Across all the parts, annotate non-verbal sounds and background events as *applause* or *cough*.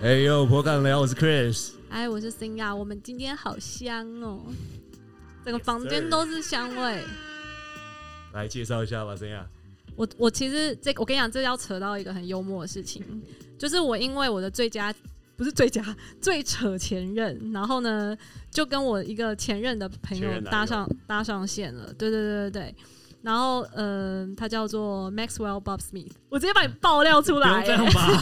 哎呦，婆干聊，我是 Chris。哎，我是新亚，我们今天好香哦，整个房间都是香味。来介绍一下吧，新亚。我我其实这我跟你讲，这要扯到一个很幽默的事情，就是我因为我的最佳不是最佳 *laughs* 最扯前任，然后呢就跟我一个前任的朋友搭上搭上线了。对对对对对。然后，嗯，他叫做 Maxwell Bob Smith，我直接把你爆料出来。这样吧。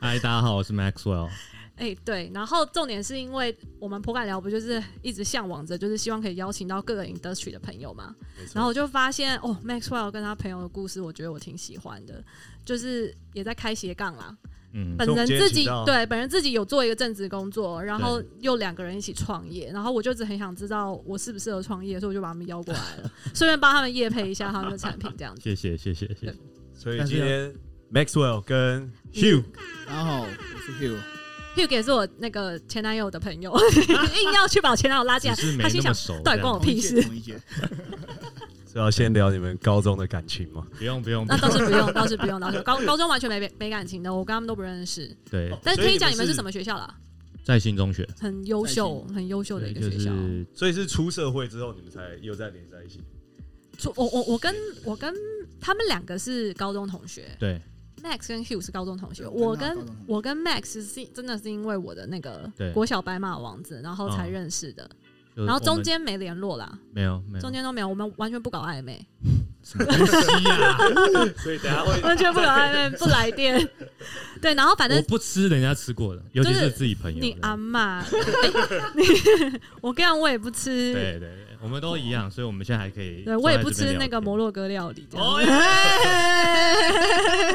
嗨，大家好，我是 Maxwell。*laughs* 哎，对。然后重点是因为我们破感聊不就是一直向往着，就是希望可以邀请到各个 industry 的朋友嘛。然后我就发现，哦，Maxwell 跟他朋友的故事，我觉得我挺喜欢的，就是也在开斜杠啦。嗯，本人自己对本人自己有做一个正职工作，然后又两个人一起创业，然后我就只很想知道我适不适合创业，所以我就把他们邀过来了，*laughs* 顺便帮他们业配一下他们的产品，这样子。谢谢谢谢谢谢。所以今天 Maxwell 跟 Hugh，然后我是 Hugh，Hugh 也是我那个前男友的朋友，*laughs* 硬要去把前男友拉进来，他心想，对，关我屁事。要先聊你们高中的感情吗？不用不用，那倒是不用，倒是不用，倒是高高中完全没没感情的，我跟他们都不认识。对，但是可以讲你们是什么学校啦？在新中学，很优秀，很优秀的一个学校。所以是出社会之后你们才又再连在一起。出我我我跟我跟他们两个是高中同学。对，Max 跟 Hugh 是高中同学。我跟我跟 Max 是真的是因为我的那个国小白马王子，然后才认识的。然后中间没联络啦，没有，没有，中间都没有，我们完全不搞暧昧，什么东西啊？*laughs* 所以等下会完全不搞暧昧，不来电。对，然后反正我不吃人家吃过的，尤其是自己朋友。你阿妈，你 *laughs* 我跟你讲，我也不吃。对对对，我们都一样，所以我们现在还可以。对我也不吃那个摩洛哥料理。*laughs*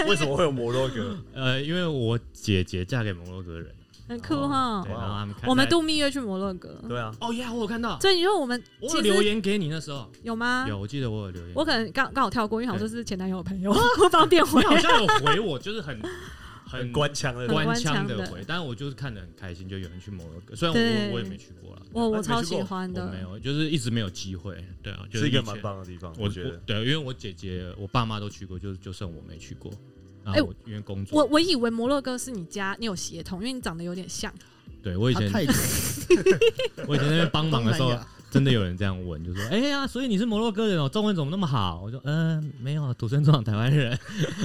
为什么会有摩洛哥？呃，因为我姐姐嫁给摩洛哥人。很酷哈！然后他们我们度蜜月去摩洛哥。对啊。哦耶，我有看到。所以你说我们我有留言给你那时候有吗？有，我记得我有留言。我可能刚刚好跳过，因为好像是前男友的朋友，*laughs* 不方便回。好像有回我，就是 *laughs* 很很官腔的官腔的回，但是我就是看得很开心，就有人去摩洛哥。虽然我我也没去过了，我我超喜欢的。没有，就是一直没有机会。对啊，就是一个蛮棒的地方，我觉得。对，因为我姐姐、我爸妈都去过，就就剩我没去过。哎，因为工作。我我以为摩洛哥是你家，你有协同，因为你长得有点像。对，我以前 *laughs* 我以前那边帮忙的时候，*laughs* 真的有人这样问，就说：“哎呀，所以你是摩洛哥人哦，中文怎么那么好？”我说：“嗯，没有，土生土长台湾人，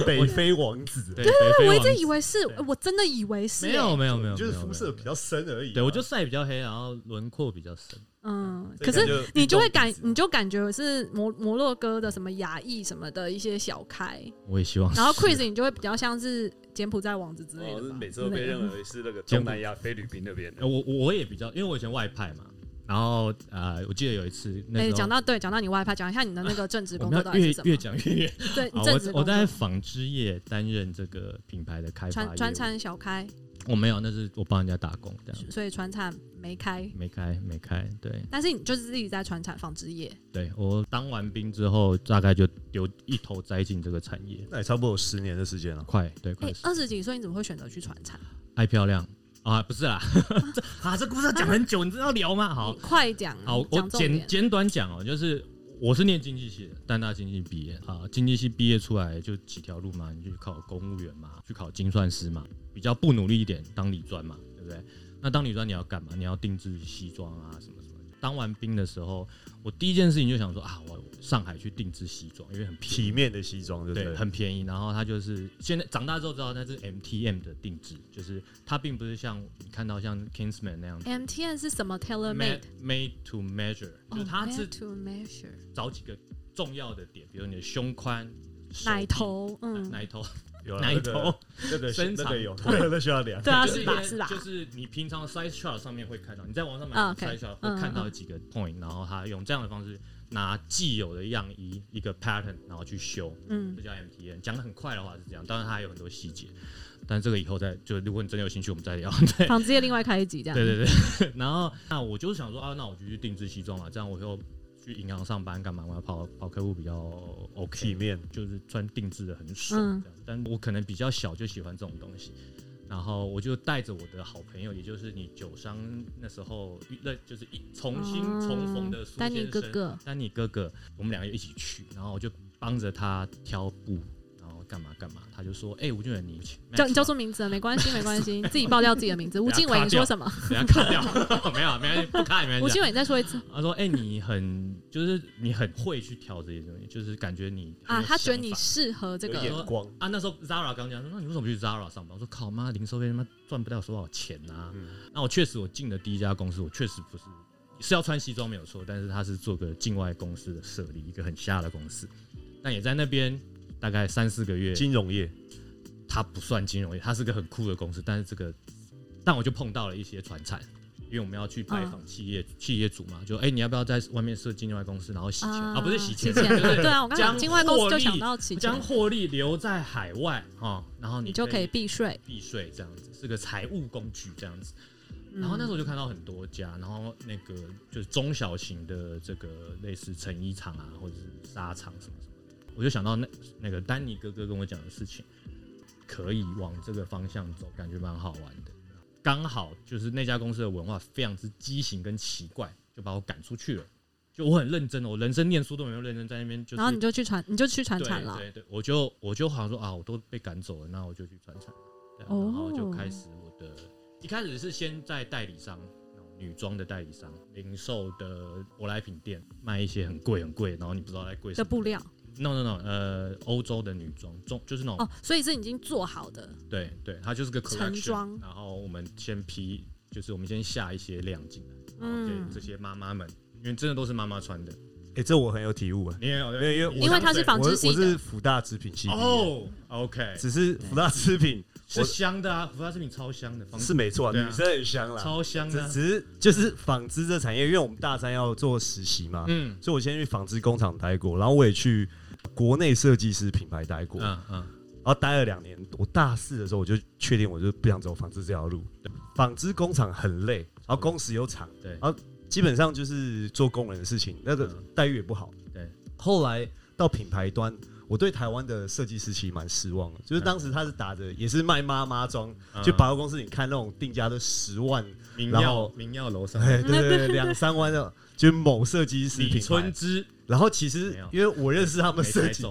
北 *laughs* 非王子。”对对对，我一直以为是，我真的以为是，没有没有没有，就是肤色比较深而已。对，我就晒比较黑，然后轮廓比较深。嗯，可是你就会感，你就感觉是摩摩洛哥的什么雅裔什么的一些小开。我也希望。然后 Chris，你就会比较像是柬埔寨王子之类的。每次都被认为是那个 *laughs* 东南亚菲律宾那边的。我我也比较，因为我以前外派嘛。然后呃，我记得有一次，哎，讲到对，讲到你外派，讲一下你的那个正职工作越越讲越远。对，我我在纺织业担任这个品牌的开发。传传产小开。我没有，那是我帮人家打工这样。所以船厂没开，没开，没开。对。但是你就是自己在船厂纺织业。对我当完兵之后，大概就丢一头栽进这个产业。那也差不多有十年的时间了，快对快。二十几岁你怎么会选择去船厂？爱漂亮啊？不是啦，*laughs* 啊，这故事要讲很久，你知道聊吗？好，快讲。好，我简简短讲哦，就是我是念经济系的，但大经济毕业啊，经济系毕业出来就几条路嘛，你就去考公务员嘛，去考精算师嘛。比较不努力一点，当理专嘛，对不对？那当理专你要干嘛？你要定制西装啊，什么什么。当完兵的时候，我第一件事情就想说啊，我上海去定制西装，因为很体面的西装，对不对？很便宜。然后他就是现在长大之后知道那是 M T M 的定制，就是它并不是像你看到像 Kingsman 那样。M T M 是什么？Tailor made，made to measure，就是它是 to measure，找几个重要的点，比如你的胸宽、奶头，嗯，奶头。有奶头，这个身材有，*laughs* 这个需要量。对啊，是吧？是吧？就是你平常 size chart 上面会看到，你在网上买 size chart 会看到几个 point，然后他用这样的方式拿既有的样衣一个 pattern，然后去修，嗯，这叫 MTN。讲的很快的话是这样，当然它还有很多细节，但这个以后再就如果你真的有兴趣，我们再聊。纺织业另外开一集这样。对对对，*laughs* 然后那我就是想说啊，那我就去定制西装嘛，这样我又。去银行上班干嘛？我要跑跑客户比较 OK，体面就是穿定制的很爽。这样，但我可能比较小就喜欢这种东西，然后我就带着我的好朋友，也就是你酒商那时候那就是一重新重逢的苏哥哥，丹尼哥哥，我们两个一起去，然后我就帮着他挑布，干嘛干嘛，他就说：“哎，吴俊伟，你叫你叫错名字了，没关系，没关系，*laughs* 自己爆掉自己的名字。吴俊伟，你说什么？*laughs* 等下卡掉，*laughs* 没有，没关系，不卡也没关系。吴俊伟，你再说一次。他说：哎，你很就是你很会去挑这些东西，就是感觉你啊，他觉得你适合这个眼光啊。那时候 Zara 刚讲，那你为什么去 Zara 上班？我说靠妈，零售费他妈赚不到多少钱啊。那我确实我进的第一家公司，我确实不是。是要穿西装没有错，但是他是做个境外公司的设立，一个很瞎的公司，但也在那边大概三四个月。金融业，它不算金融业，它是个很酷的公司，但是这个，但我就碰到了一些传产，因为我们要去拜访企业企业主嘛，就哎，你要不要在外面设境外公司，然后洗钱？啊？不是洗钱，对啊，我刚讲境外公司就想到洗钱，将获利留在海外啊，然后你就可以避税，避税这样子是个财务工具这样子。然后那时候就看到很多家，然后那个就是中小型的这个类似成衣厂啊，或者是纱厂什么什么的，我就想到那那个丹尼哥哥跟我讲的事情，可以往这个方向走，感觉蛮好玩的。刚好就是那家公司的文化非常之畸形跟奇怪，就把我赶出去了。就我很认真，我人生念书都没有认真在那边就。然后你就去传，你就去传产了。对对，我就我就好像说啊，我都被赶走了，那我就去传产，然后就开始我的。一开始是先在代理商，女装的代理商，零售的舶来品店卖一些很贵很贵，然后你不知道在贵什么的布料。No No No，呃，欧洲的女装，中就是那种哦，所以是已经做好的。对对，它就是个成装。然后我们先批，就是我们先下一些量进来，给这些妈妈们，因为真的都是妈妈穿的。哎，这我很有体悟啊！你也有，因为因为因为它是纺织系我是福大织品系哦，OK，只是福大织品。是香的啊，福大织品超香的，是没错，女生很香啦，超香的。只是就是纺织这产业，因为我们大三要做实习嘛，嗯，所以我先去纺织工厂待过，然后我也去国内设计师品牌待过，嗯嗯，然后待了两年。我大四的时候我就确定，我就不想走纺织这条路。纺织工厂很累，然后工时又长，对，然后基本上就是做工人的事情，那个待遇也不好。对，后来到品牌端。我对台湾的设计师其实蛮失望的，就是当时他是打着也是卖妈妈装，就百货公司你看那种定价都十万，然后名耀楼上，*laughs* 对对对，两三万的，就某设计师品牌。然后其实因为我认识他们设计，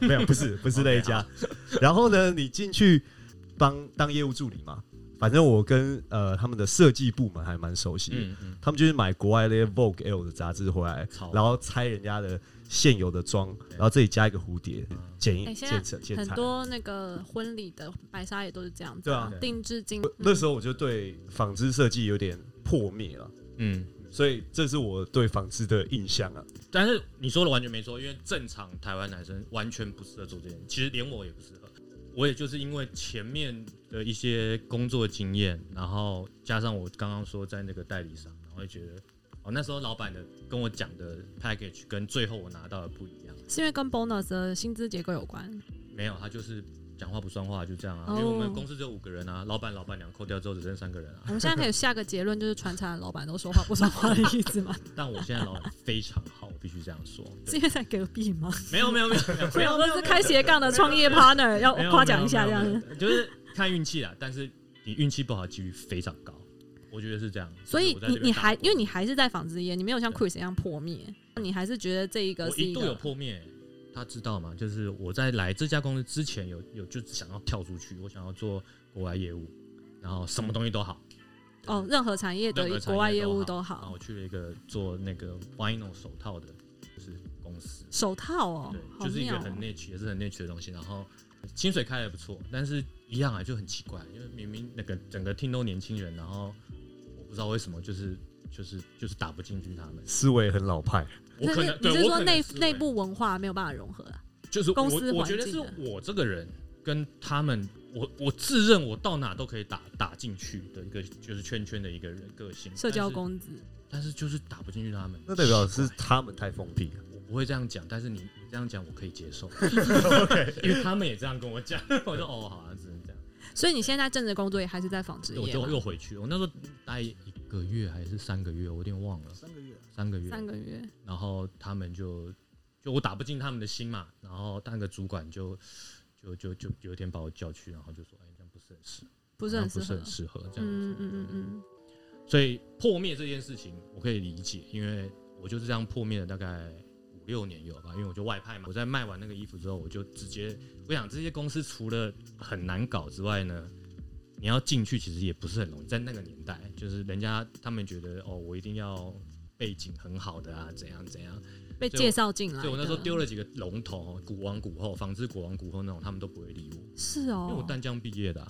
没有不是不是那一家。*laughs* *laughs* 然后呢，你进去帮当业务助理嘛，反正我跟呃他们的设计部门还蛮熟悉，嗯嗯，他们就是买国外那些 Vogue L 的杂志回来，然后拆人家的。现有的妆，然后这里加一个蝴蝶，剪一剪成剪很多那个婚礼的白纱也都是这样子，对啊，定制金。那时候我就对纺织设计有点破灭了，嗯，所以这是我对纺织的印象啊。但是你说的完全没错，因为正常台湾男生完全不适合做这件事，其实连我也不适合。我也就是因为前面的一些工作经验，然后加上我刚刚说在那个代理商，然后觉得。哦，那时候老板的跟我讲的 package 跟最后我拿到的不一样，是因为跟 bonus 的薪资结构有关？没有，他就是讲话不算话，就这样啊。因为我们公司只有五个人啊，老板、老板娘扣掉之后只剩三个人啊。我们现在可以下个结论，就是传产老板都说话不算话的意思吗？*laughs* 但我现在老板非常好，我必须这样说。是因为在隔壁吗？没有没有没有，没有，都 *laughs* 是开斜杠的创业 partner，要夸奖一下这样子。就是看运气啦，但是你运气不好，几率非常高。我觉得是这样，所以你你还因为你还是在纺织业，你没有像 Chris 一样破灭，你还是觉得这一个一度有破灭。他知道嘛？就是我在来这家公司之前，有有就是想要跳出去，我想要做国外业务，然后什么东西都好。哦，任何产业的国外业务都好。然后我去了一个做那个 vinyl 手套的，就是公司。手套哦，对，就是一个很 niche 也是很 niche 的东西。然后薪水开的不错，但是一样啊，就很奇怪，因为明明那个整个 team 都年轻人，然后我。不知道为什么，就是就是就是打不进去他们，思维很老派。我可能你是说内内部文化没有办法融合啊？就是公司我觉得是我这个人跟他们，我我自认我到哪都可以打打进去的一个就是圈圈的一个人个性，社交公子。但是就是打不进去他们，那代表是他们太封闭了。我不会这样讲，但是你你这样讲我可以接受，*laughs* 因为他们也这样跟我讲，*laughs* 我说哦，好像只能这样。所以你现在正职工作也还是在纺织业？我就又回去，我那时候待一个月还是三个月，我有点忘了。三个月，三个月，三个月。然后他们就就我打不进他们的心嘛，然后那个主管就就就就有一天把我叫去，然后就说：“哎，这样不是很适，不是很不是很适合这样子。”嗯嗯嗯嗯。所以破灭这件事情我可以理解，因为我就是这样破灭了大概五六年有吧，因为我就外派嘛。我在卖完那个衣服之后，我就直接我想这些公司除了很难搞之外呢，你要进去其实也不是很容易。在那个年代，就是人家他们觉得哦，我一定要背景很好的啊，怎样怎样被介绍进来。所以我那时候丢了几个龙头，古王古后，纺织古王古后那种，他们都不会理我。是哦，因为我淡江毕业的，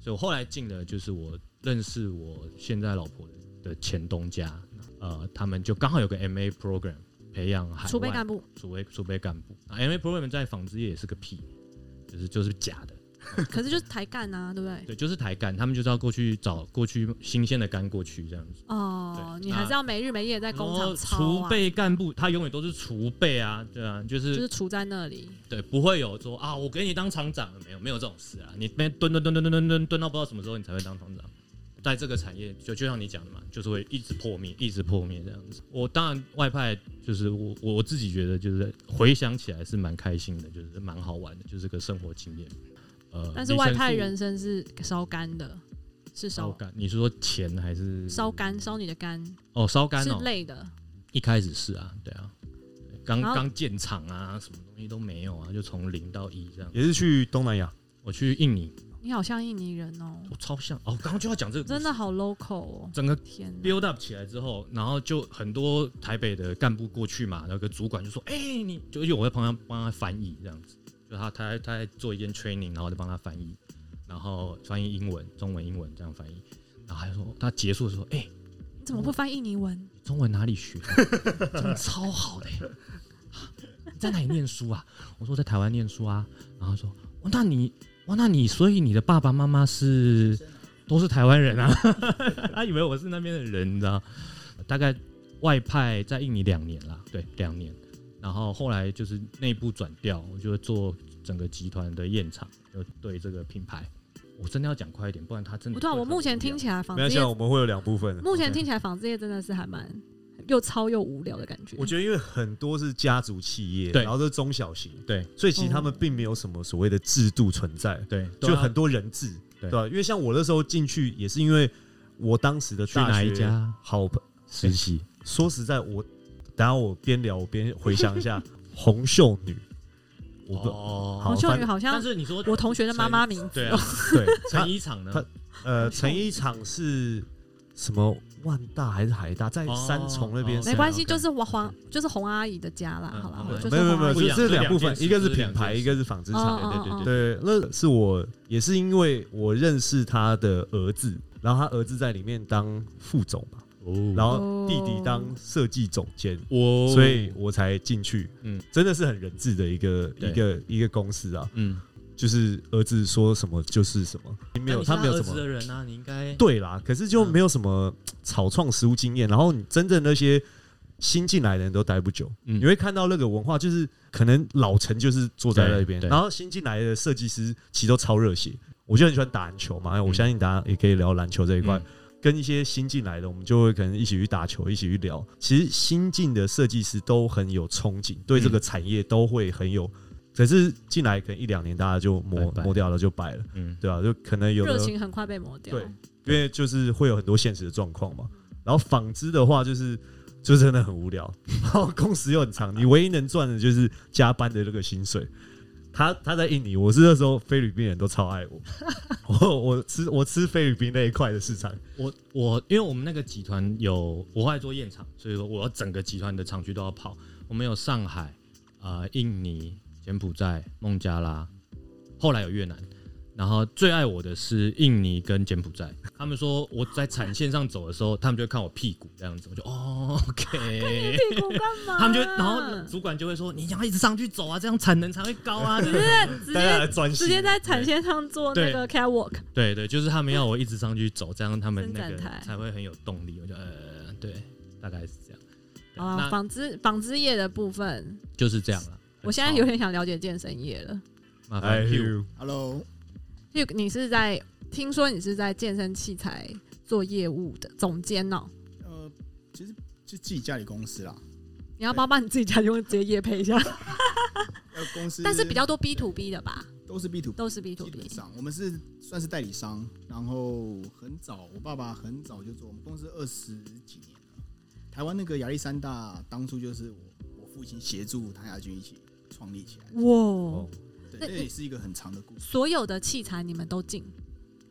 所以我后来进的就是我认识我现在老婆的前东家。呃，他们就刚好有个 M A program 培养海储备干部，储备储备干部。M A program 在纺织业也是个屁，就是就是假的。*laughs* 可是就是台干啊，对不对？对，就是台干，他们就是要过去找过去新鲜的干过去这样子。哦，你还是要没日没夜在工厂储备干部，他永远都是储备啊，对啊，就是就是储在那里。对，不会有说啊，我给你当厂长了没有？没有这种事啊，你边蹲蹲蹲蹲蹲蹲蹲蹲到不知道什么时候你才会当厂长。在这个产业，就就像你讲的嘛，就是会一直破灭，一直破灭这样子。我当然外派，就是我我自己觉得，就是回想起来是蛮开心的，就是蛮好玩的，就是个生活经验。呃，但是外派人生是烧干的，是烧干。你是说钱还是烧干？烧你的肝？哦，烧肝是累的。一开始是啊，对啊，刚刚建厂啊，什么东西都没有啊，就从零到一这样。也是去东南亚，我去印尼。你好像印尼人哦，我超像哦。刚刚就要讲这个，真的好 local 哦。整个天 build up 起来之后，然后就很多台北的干部过去嘛，那个主管就说：“哎，你就有我在旁边帮他翻译这样子，就他他他在做一件 training，然后就帮他翻译，然后翻译英文、中文、英文这样翻译。然后他就说，他结束的时候，哎，你怎么会翻印尼文？中文哪里学？*laughs* 真的超好的。你在哪里念书啊？我说在台湾念书啊。然后说，哦，那你。哇，那你所以你的爸爸妈妈是都是台湾人啊？*laughs* 他以为我是那边的人，你知道？大概外派在印尼两年了，对，两年。然后后来就是内部转调，我就做整个集团的验厂，就对这个品牌。我真的要讲快一点，不然他真的。不对，我目前听起来纺织业我们会有两部分。目前听起来纺织业真的是还蛮。又糙又无聊的感觉。我觉得，因为很多是家族企业，然后都是中小型，对，所以其实他们并没有什么所谓的制度存在，对，就很多人质，对吧？因为像我那时候进去，也是因为我当时的大学一家好实习。说实在，我等下我边聊我边回想一下，*laughs* 红秀女，哦，红袖女好像，但是你说我同学的妈妈名字，对啊，*laughs* 对，成衣厂呢？呃，成衣厂是什么？万大还是海大，在三重那边没关系，就是我黄，就是红阿姨的家啦，好了，没有没有没有，这是两部分，一个是品牌，一个是纺织厂，对对对对，那是我也是因为我认识他的儿子，然后他儿子在里面当副总嘛，然后弟弟当设计总监，所以我才进去，嗯，真的是很人质的一个一个一个公司啊，嗯。就是儿子说什么就是什么，没有他没有什么的人啊，你应该对啦。可是就没有什么草创实务经验，然后你真正那些新进来的人都待不久，你会看到那个文化，就是可能老陈就是坐在那边，然后新进来的设计师其实都超热血。我就很喜欢打篮球嘛，我相信大家也可以聊篮球这一块。跟一些新进来的，我们就会可能一起去打球，一起去聊。其实新进的设计师都很有憧憬，对这个产业都会很有。可是进来可能一两年，大家就磨磨掉了，就败了，嗯，对吧？就可能有热情很快被磨掉，对，因为就是会有很多现实的状况嘛。然后纺织的话，就是就真的很无聊，然后工时又很长，你唯一能赚的就是加班的那个薪水。他他在印尼，我是那时候菲律宾人都超爱我，*laughs* 我我吃我吃菲律宾那一块的市场。我我因为我们那个集团有我爱做验厂，所以说我要整个集团的厂区都要跑。我们有上海啊，印尼。柬埔寨、孟加拉，后来有越南，然后最爱我的是印尼跟柬埔寨。他们说我在产线上走的时候，他们就会看我屁股这样子，我就哦，OK。屁股干嘛？他们就然后主管就会说，你要一直上去走啊，这样产能才会高啊，直接直接直接在产线上做那个 catwalk。对对，就是他们要我一直上去走，这样他们那个才会很有动力。我就呃，对，大概是这样。啊，纺织纺织业的部分就是这样了。我现在有点想了解健身业了。Hi Hugh，Hello，Hugh，你是在听说你是在健身器材做业务的总监哦？呃，其实就自己家里公司啦。你要不要帮你自己家用直接业配一下？*laughs* 公司，*laughs* 但是比较多 B to B 的吧？都是 B to，B，都是 B to B。上我们是算是代理商，然后很早，我爸爸很早就做，我们公司二十几年了。台湾那个亚历山大当初就是我。父亲协助唐亚军一起创立起来。哇，对，这也是一个很长的故事。所有的器材你们都进，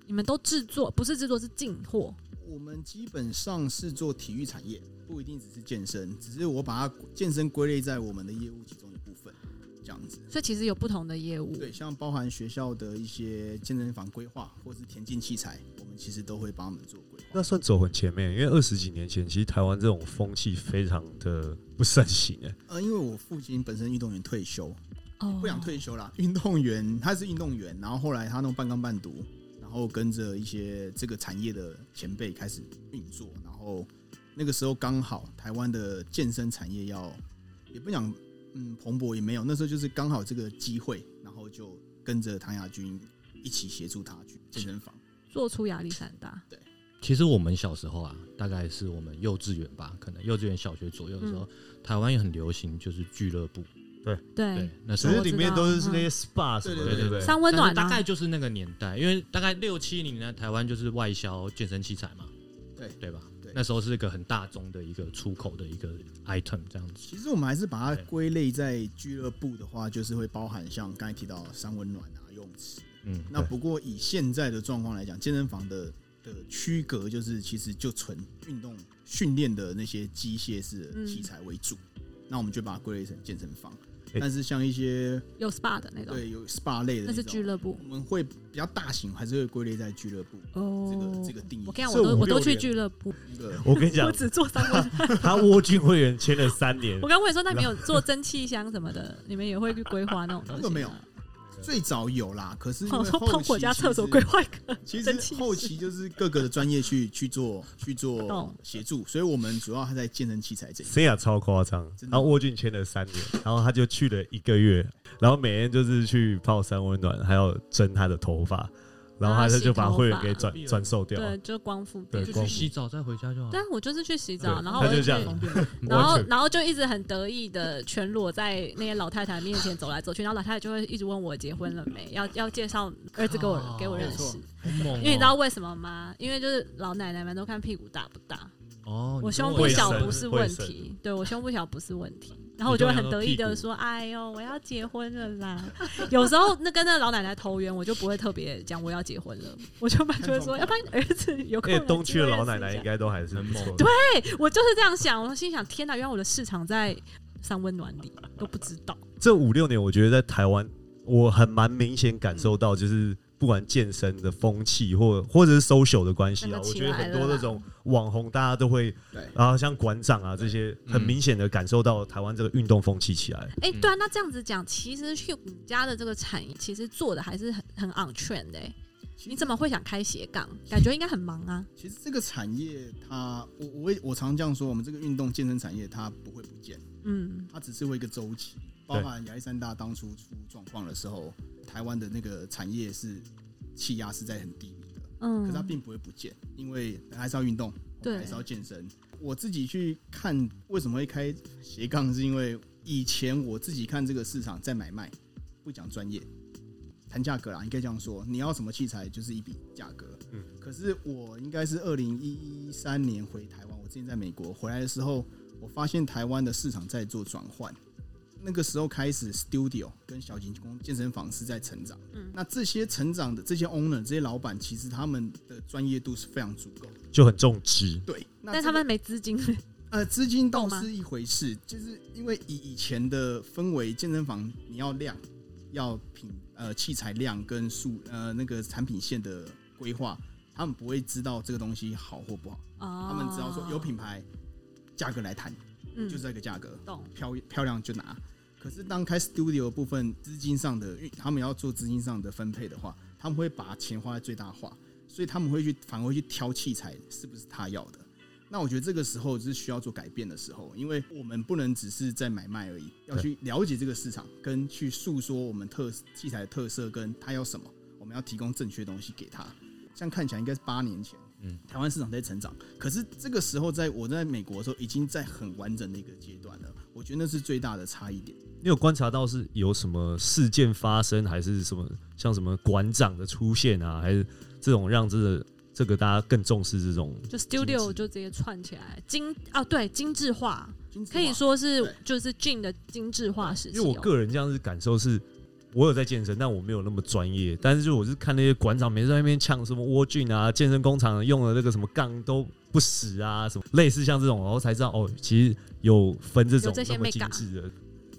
你们都制作，不是制作是进货。我们基本上是做体育产业，不一定只是健身，只是我把它健身归类在我们的业务其中一部分，这样子。所以其实有不同的业务，对，像包含学校的一些健身房规划，或是田径器材，我们其实都会帮他们做规划。那算走很前面，因为二十几年前，其实台湾这种风气非常的不盛行诶。呃，因为我父亲本身运动员退休，哦，不想退休啦，*laughs* 运动员他是运动员，然后后来他弄半工半读。然后跟着一些这个产业的前辈开始运作，然后那个时候刚好台湾的健身产业要也不讲嗯蓬勃也没有，那时候就是刚好这个机会，然后就跟着唐亚军一起协助他去健身房做出亚历山大。对，其实我们小时候啊，大概是我们幼稚园吧，可能幼稚园小学左右的时候，台湾也很流行就是俱乐部。对对，那其实里面都是那些 SPA 什么的，对对对，三温暖大概就是那个年代，因为大概六七零年台湾就是外销健身器材嘛，对对吧？对那时候是一个很大宗的一个出口的一个 item 这样子。其实我们还是把它归类在俱乐部的话，就是会包含像刚才提到三温暖啊、游泳池。嗯，那不过以现在的状况来讲，健身房的的区隔就是其实就纯运动训练的那些机械式的器材为主，那我们就把它归类成健身房。但是像一些有 SPA 的那种，对，有 SPA 类的，那是俱乐部。我们会比较大型，还是会归类在俱乐部。哦，这个这个定义。我跟你讲，我都我都去俱乐部。我跟你讲，*laughs* 我只做三个。*laughs* 他蜗居会员签了三年。我刚问你说，那你有做蒸汽箱什么的？你们也会去规划那种东西？没有。最早有啦，可是因为后期家厕所规划个，其实 *laughs* 后期就是各个的专业去去做去做协助，所以我们主要还在健身器材这。一。森雅超夸张，然后沃俊签了三年，然后他就去了一个月，然后每天就是去泡三温暖，还要蒸他的头发。然后他就把会员给转转售掉，对，就光复，对，去洗澡再回家就好。对，我就是去洗澡，然后我就这样，*laughs* 然后然后就一直很得意的全裸在那些老太太面前走来走去，然后老太太就会一直问我结婚了没，要要介绍儿子给我给我认识，因为你知道为什么吗？因为就是老奶奶们都看屁股大不大。哦，我胸部小不是问题，对我胸部小不是问题，然后我就会很得意的说：“哎呦，我要结婚了啦！”有时候那跟那老奶奶投缘，我就不会特别讲我要结婚了，我就就会说：“要不然儿子有空。”东区的老奶奶应该都还是很猛。对我就是这样想，我心想：天哪，原来我的市场在三温暖里都不知道。这五六年，我觉得在台湾，我很蛮明显感受到，就是。不管健身的风气，或或者是 social 的关系啊，我觉得很多那种网红，大家都会，然后像馆长啊这些，很明显的感受到台湾这个运动风气起来。哎，对啊，那这样子讲，其实去你家的这个产业，其实做的还是很很 on trend 的。你怎么会想开斜杠？感觉应该很忙啊。其实这个产业，它我我我常这样说，我们这个运动健身产业，它不会不见，嗯，它只是会一个周期。包含亚历山大当初出状况的时候，台湾的那个产业是气压是在很低迷的，嗯，可是它并不会不见，因为还是要运动，对，还是要健身。我自己去看为什么会开斜杠，是因为以前我自己看这个市场在买卖，不讲专业，谈价格啦，应该这样说，你要什么器材就是一笔价格，嗯，可是我应该是二零一三年回台湾，我之前在美国回来的时候，我发现台湾的市场在做转换。那个时候开始，studio 跟小型工健身房是在成长。嗯，那这些成长的这些 owner、这些老板，其实他们的专业度是非常足够，就很重资。对，但他们没资金。呃，资金倒是一回事，就是因为以以前的氛围，健身房你要量，要品呃器材量跟数呃那个产品线的规划，他们不会知道这个东西好或不好。哦，他们只要说有品牌，价格来谈。就是这个价格，漂漂亮就拿。可是当开 studio 部分资金上的，他们要做资金上的分配的话，他们会把钱花在最大化，所以他们会去反而会去挑器材是不是他要的。那我觉得这个时候是需要做改变的时候，因为我们不能只是在买卖而已，要去了解这个市场，跟去诉说我们特器材的特色，跟他要什么，我们要提供正确东西给他。这样看起来应该是八年前。嗯，台湾市场在成长，可是这个时候在我在美国的时候，已经在很完整的一个阶段了。我觉得那是最大的差异点。你有观察到是有什么事件发生，还是什么像什么馆长的出现啊，还是这种让这个这个大家更重视这种，就 studio 就直接串起来精啊，对，精致化，可以说是就是 Jin 的精致化时期。因为我个人这样子感受是，我有在健身，但我没有那么专业。但是就我是看那些馆长每次在那边呛什么沃俊啊，健身工厂用的那个什么杠都不死啊，什么类似像这种，然后才知道哦，其实有分这种那么精致的。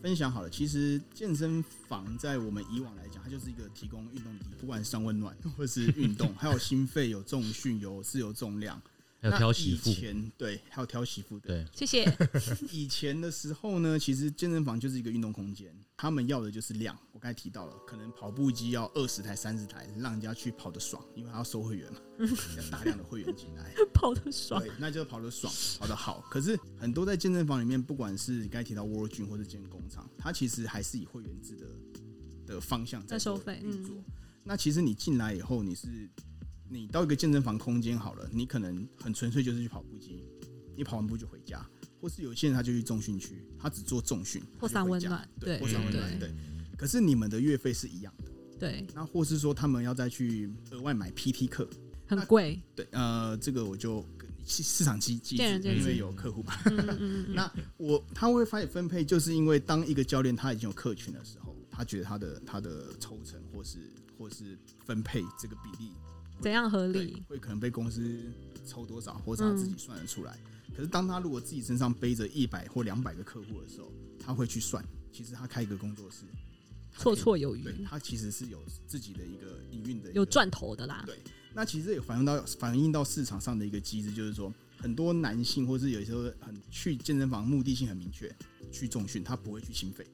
分享好了，其实健身房在我们以往来讲，它就是一个提供运动底，不管是上温暖或是运动，*laughs* 还有心肺有重训有自由重量，还有挑媳妇，对，还有挑媳妇的，对，谢谢。*laughs* 以前的时候呢，其实健身房就是一个运动空间。他们要的就是量，我刚才提到了，可能跑步机要二十台、三十台，让人家去跑的爽，因为他要收会员嘛，*laughs* 要大量的会员进来，*laughs* 跑的爽，对，那就跑的爽，跑的好。可是很多在健身房里面，不管是刚才提到 World Gym 或者健身工厂，它其实还是以会员制的的方向在收费运作。那其实你进来以后，你是你到一个健身房空间好了，你可能很纯粹就是去跑步机，你跑完步就回家。或是有些人他就去重训区，他只做重训或三温暖，对，或三温暖，对。可是你们的月费是一样的，对。那或是说他们要再去额外买 PT 课，很贵，对。呃，这个我就市场机机制，因为有客户嘛。*laughs* 那我他会发现分配，就是因为当一个教练他已经有客群的时候，他觉得他的他的抽成或是或是分配这个比例怎样合理，会可能被公司抽多少，或者他自己算得出来。可是，当他如果自己身上背着一百或两百个客户的时候，他会去算，其实他开一个工作室，绰绰有余。他其实是有自己的一个营运的，有赚头的啦。对，那其实也反映到反映到市场上的一个机制，就是说，很多男性或是有时候很去健身房目的性很明确，去重训，他不会去心肺。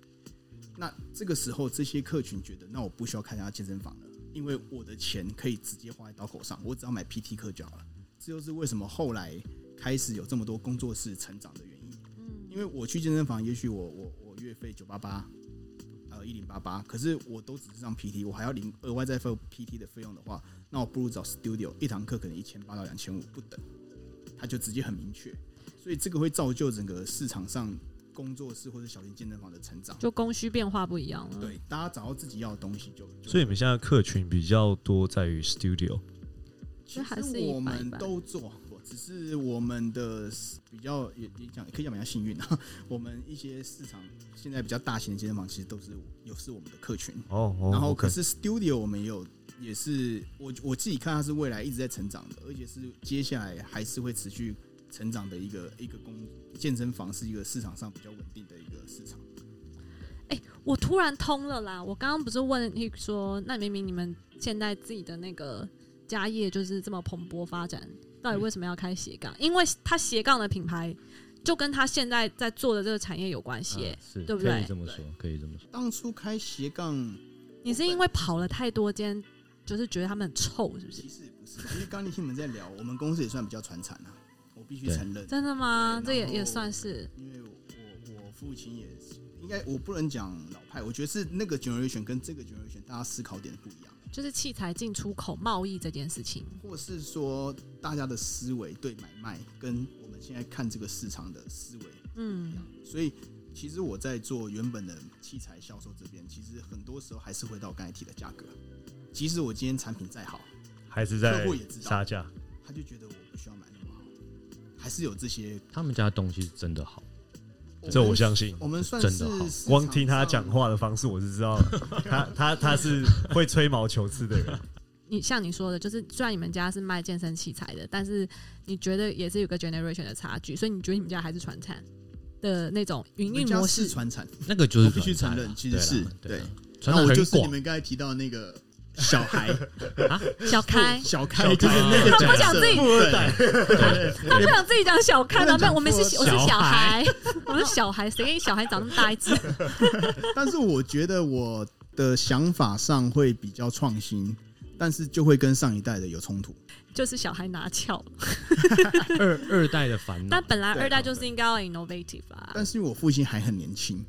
那这个时候，这些客群觉得，那我不需要开家健身房了，因为我的钱可以直接花在刀口上，我只要买 PT 课就好了。这就是为什么后来。开始有这么多工作室成长的原因，嗯，因为我去健身房，也许我我我月费九八八，呃一零八八，可是我都只是上 PT，我还要零额外再付 PT 的费用的话，那我不如找 Studio，一堂课可能一千八到两千五不等，他就直接很明确，所以这个会造就整个市场上工作室或者小型健身房的成长，就供需变化不一样了。对，大家找到自己要的东西就，所以你们现在客群比较多在于 Studio，其实我们都做。只是我们的比较也也讲可以讲比较幸运啊，*laughs* 我们一些市场现在比较大型的健身房其实都是有是我们的客群。哦，然后可是 Studio 我们也有也是我我自己看它是未来一直在成长的，而且是接下来还是会持续成长的一个一个公健身房是一个市场上比较稳定的一个市场。哎，我突然通了啦！我刚刚不是问你说，那明明你们现在自己的那个家业就是这么蓬勃发展。到底为什么要开斜杠？因为他斜杠的品牌就跟他现在在做的这个产业有关系，是对不对？可以这么说，可以这么说。当初开斜杠，你是因为跑了太多间，就是觉得他们很臭，是不是？其实也不是，因为刚你听你们在聊，我们公司也算比较传产啊，我必须承认。真的吗？这也也算是。因为我我父亲也是，应该我不能讲老派，我觉得是那个 generation 跟这个 generation 大家思考点不一样。就是器材进出口贸易这件事情，或是说大家的思维对买卖跟我们现在看这个市场的思维，嗯，所以其实我在做原本的器材销售这边，其实很多时候还是回到我刚才提的价格。即使我今天产品再好，还是在客户也知道杀价，他就觉得还是有这些。他们家东西是真的好。这我相信，我们算是光听他讲话的方式，我就知道他 *laughs* 他他是会吹毛求疵的人。*laughs* 你像你说的，就是虽然你们家是卖健身器材的，但是你觉得也是有个 generation 的差距，所以你觉得你们家还是传产的那种营运模式？传产那个就是必须承认，其实是对。那我就是你们刚才提到那个。小孩。啊，小开，小开就是那个他不想自己，富二代，他不想自己讲小开了。没，我们是我是小孩，*laughs* 我是小孩，谁给你小孩长那么大一只？*laughs* 但是我觉得我的想法上会比较创新，但是就会跟上一代的有冲突，就是小孩拿翘，*laughs* 二二代的烦恼。但本来二代就是应该要 innovative 啊，但是因为我父亲还很年轻。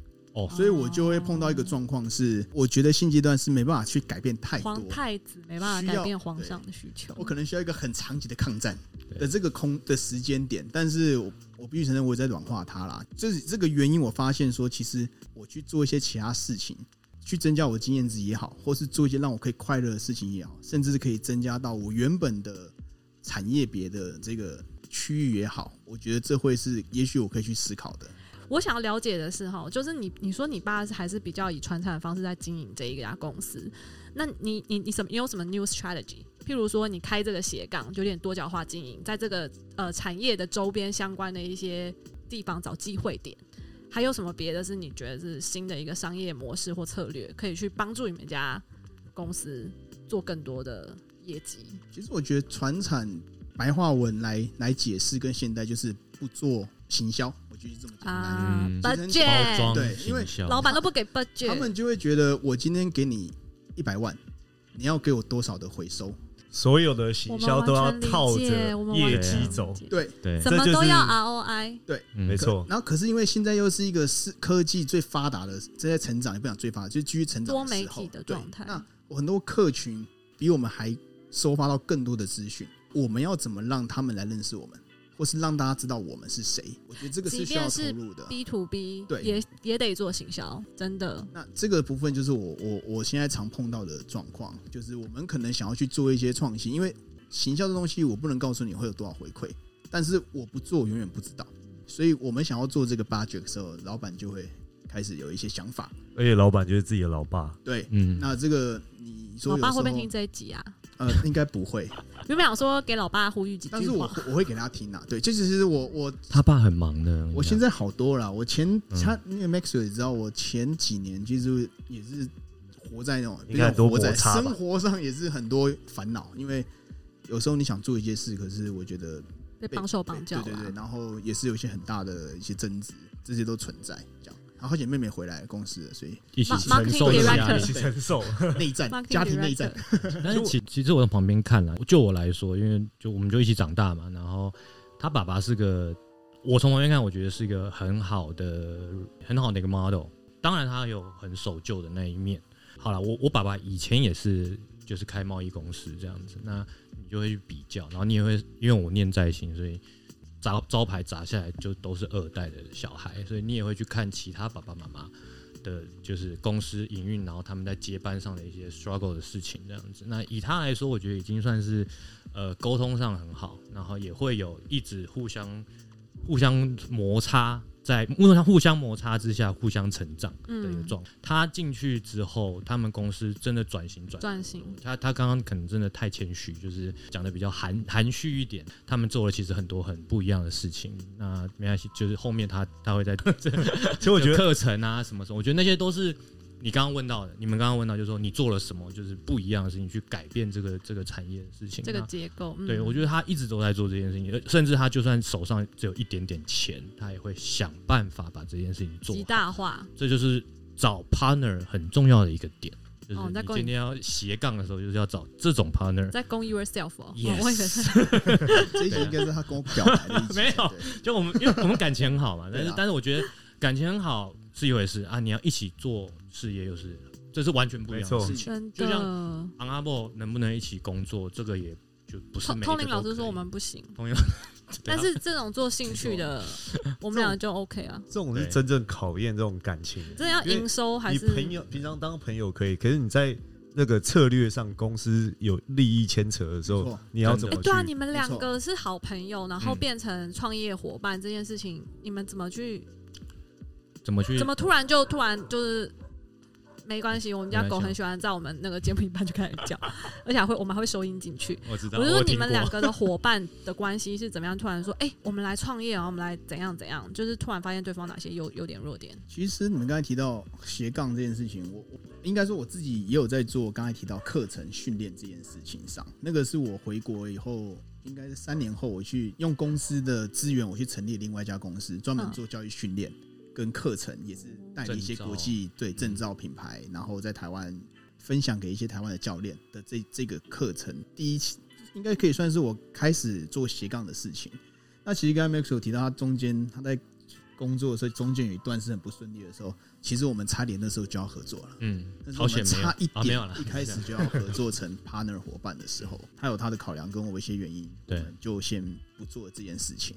所以我就会碰到一个状况，是我觉得现阶段是没办法去改变太多。皇太子没办法改变皇上的需求，我可能需要一个很长期的抗战的这个空的时间点。但是我我必须承认，我也在软化它啦。这是这个原因，我发现说，其实我去做一些其他事情，去增加我的经验值也好，或是做一些让我可以快乐的事情也好，甚至是可以增加到我原本的产业别的这个区域也好，我觉得这会是也许我可以去思考的。我想要了解的是哈，就是你你说你爸是还是比较以传产的方式在经营这一家公司，那你你你什么你有什么 new strategy？譬如说你开这个斜杠，有点多角化经营，在这个呃产业的周边相关的一些地方找机会点，还有什么别的是你觉得是新的一个商业模式或策略，可以去帮助你们家公司做更多的业绩？其实我觉得传产白话文来来解释跟现代就是不做行销。就是这么简单，budget。对，因为老板都不给 budget，他们就会觉得我今天给你一百万，你要给我多少的回收？所有的行销都要套着业绩走，对。对，什么都要 ROI，对，没错。然后可是因为现在又是一个是科技最发达的，正在成长，也不想最发达，就继续成长多媒体的状态。那很多客群比我们还收发到更多的资讯，我们要怎么让他们来认识我们？或是让大家知道我们是谁，我觉得这个是需要投入的。B to B，对，也也得做行销，真的。那这个部分就是我我我现在常碰到的状况，就是我们可能想要去做一些创新，因为行销的东西我不能告诉你会有多少回馈，但是我不做永远不知道。所以我们想要做这个 budget 的时候，老板就会开始有一些想法，而且老板就是自己的老爸。对，嗯，那这个你说，老爸会不会听这一集啊？呃，*laughs* 应该不会。原本想说给老爸呼吁几句但是我我会给他听啊。对，这其实我我他爸很忙的。我现在好多了。我前他那个 Max 也知道，我前几年其实也是活在那种比较活在生活上也是很多烦恼，因为有时候你想做一件事，可是我觉得被绑手绑脚，对对对，然后也是有一些很大的一些争执，这些都存在这样。然后姐妹妹回来公司了，所以一起承受压力，一起承受 *laughs* 内战，家庭内战。*laughs* 但是其其实我在旁边看了，就我来说，因为就我们就一起长大嘛。然后他爸爸是个，我从旁边看，我觉得是一个很好的、很好的一个 model。当然他有很守旧的那一面。好了，我我爸爸以前也是就是开贸易公司这样子，那你就会去比较，然后你也会因为我念在心，所以。砸招牌砸下来就都是二代的小孩，所以你也会去看其他爸爸妈妈的，就是公司营运，然后他们在接班上的一些 struggle 的事情这样子。那以他来说，我觉得已经算是呃沟通上很好，然后也会有一直互相互相摩擦。在因为他互相摩擦之下，互相成长的一个状态。他进去之后，他们公司真的转型转转型。他他刚刚可能真的太谦虚，就是讲的比较含含蓄一点。他们做了其实很多很不一样的事情。那没关系，就是后面他他会在，*laughs* 其实我觉得课程啊什么什么，我觉得那些都是。你刚刚问到的，你们刚刚问到，就是说你做了什么，就是不一样的事情，去改变这个这个产业的事情，这个结构。对，我觉得他一直都在做这件事情，甚至他就算手上只有一点点钱，他也会想办法把这件事情做极大化。这就是找 partner 很重要的一个点，就是你今天要斜杠的时候，就是要找这种 partner。在攻 yourself 哦，*laughs* 这应该是他跟我表白的。*laughs* 没有，就我们因为我们感情很好嘛，但是但是我觉得感情很好是一回事啊，你要一起做。事业又是，这是完全不一样的事情。就像昂阿伯能不能一起工作，这个也就不是。通灵老师说我们不行。同样，*laughs* 但是这种做兴趣的，我们俩就 OK 啊。这种是真正考验这种感情。真的要营收还是？朋友平常当朋友可以，可是你在那个策略上，公司有利益牵扯的时候，你要怎么？对啊，你们两个是好朋友，然后变成创业伙伴这件事情，你们怎么去？怎么去？怎么突然就突然就是？没关系，我们家狗很喜欢在我们那个节目一半就开始叫，*laughs* 而且还会我们还会收音进去。我知道。我就说你们两个的伙伴的关系是怎么样？突然说，哎，我们来创业啊，我们来怎样怎样？就是突然发现对方哪些优优点弱点。其实你们刚才提到斜杠这件事情，我我应该说我自己也有在做。刚才提到课程训练这件事情上，那个是我回国以后，应该是三年后，我去用公司的资源，我去成立另外一家公司，专门做教育训练。跟课程也是带了一些国际对证照品牌，然后在台湾分享给一些台湾的教练的这这个课程，第一期应该可以算是我开始做斜杠的事情。那其实刚才 Max 有提到，他中间他在工作的时候，中间有一段是很不顺利的时候，其实我们差点那时候就要合作了。嗯，好险差一点，一开始就要合作成 partner 伙伴的时候，他有他的考量跟我一些原因，*laughs* 对，就先不做这件事情。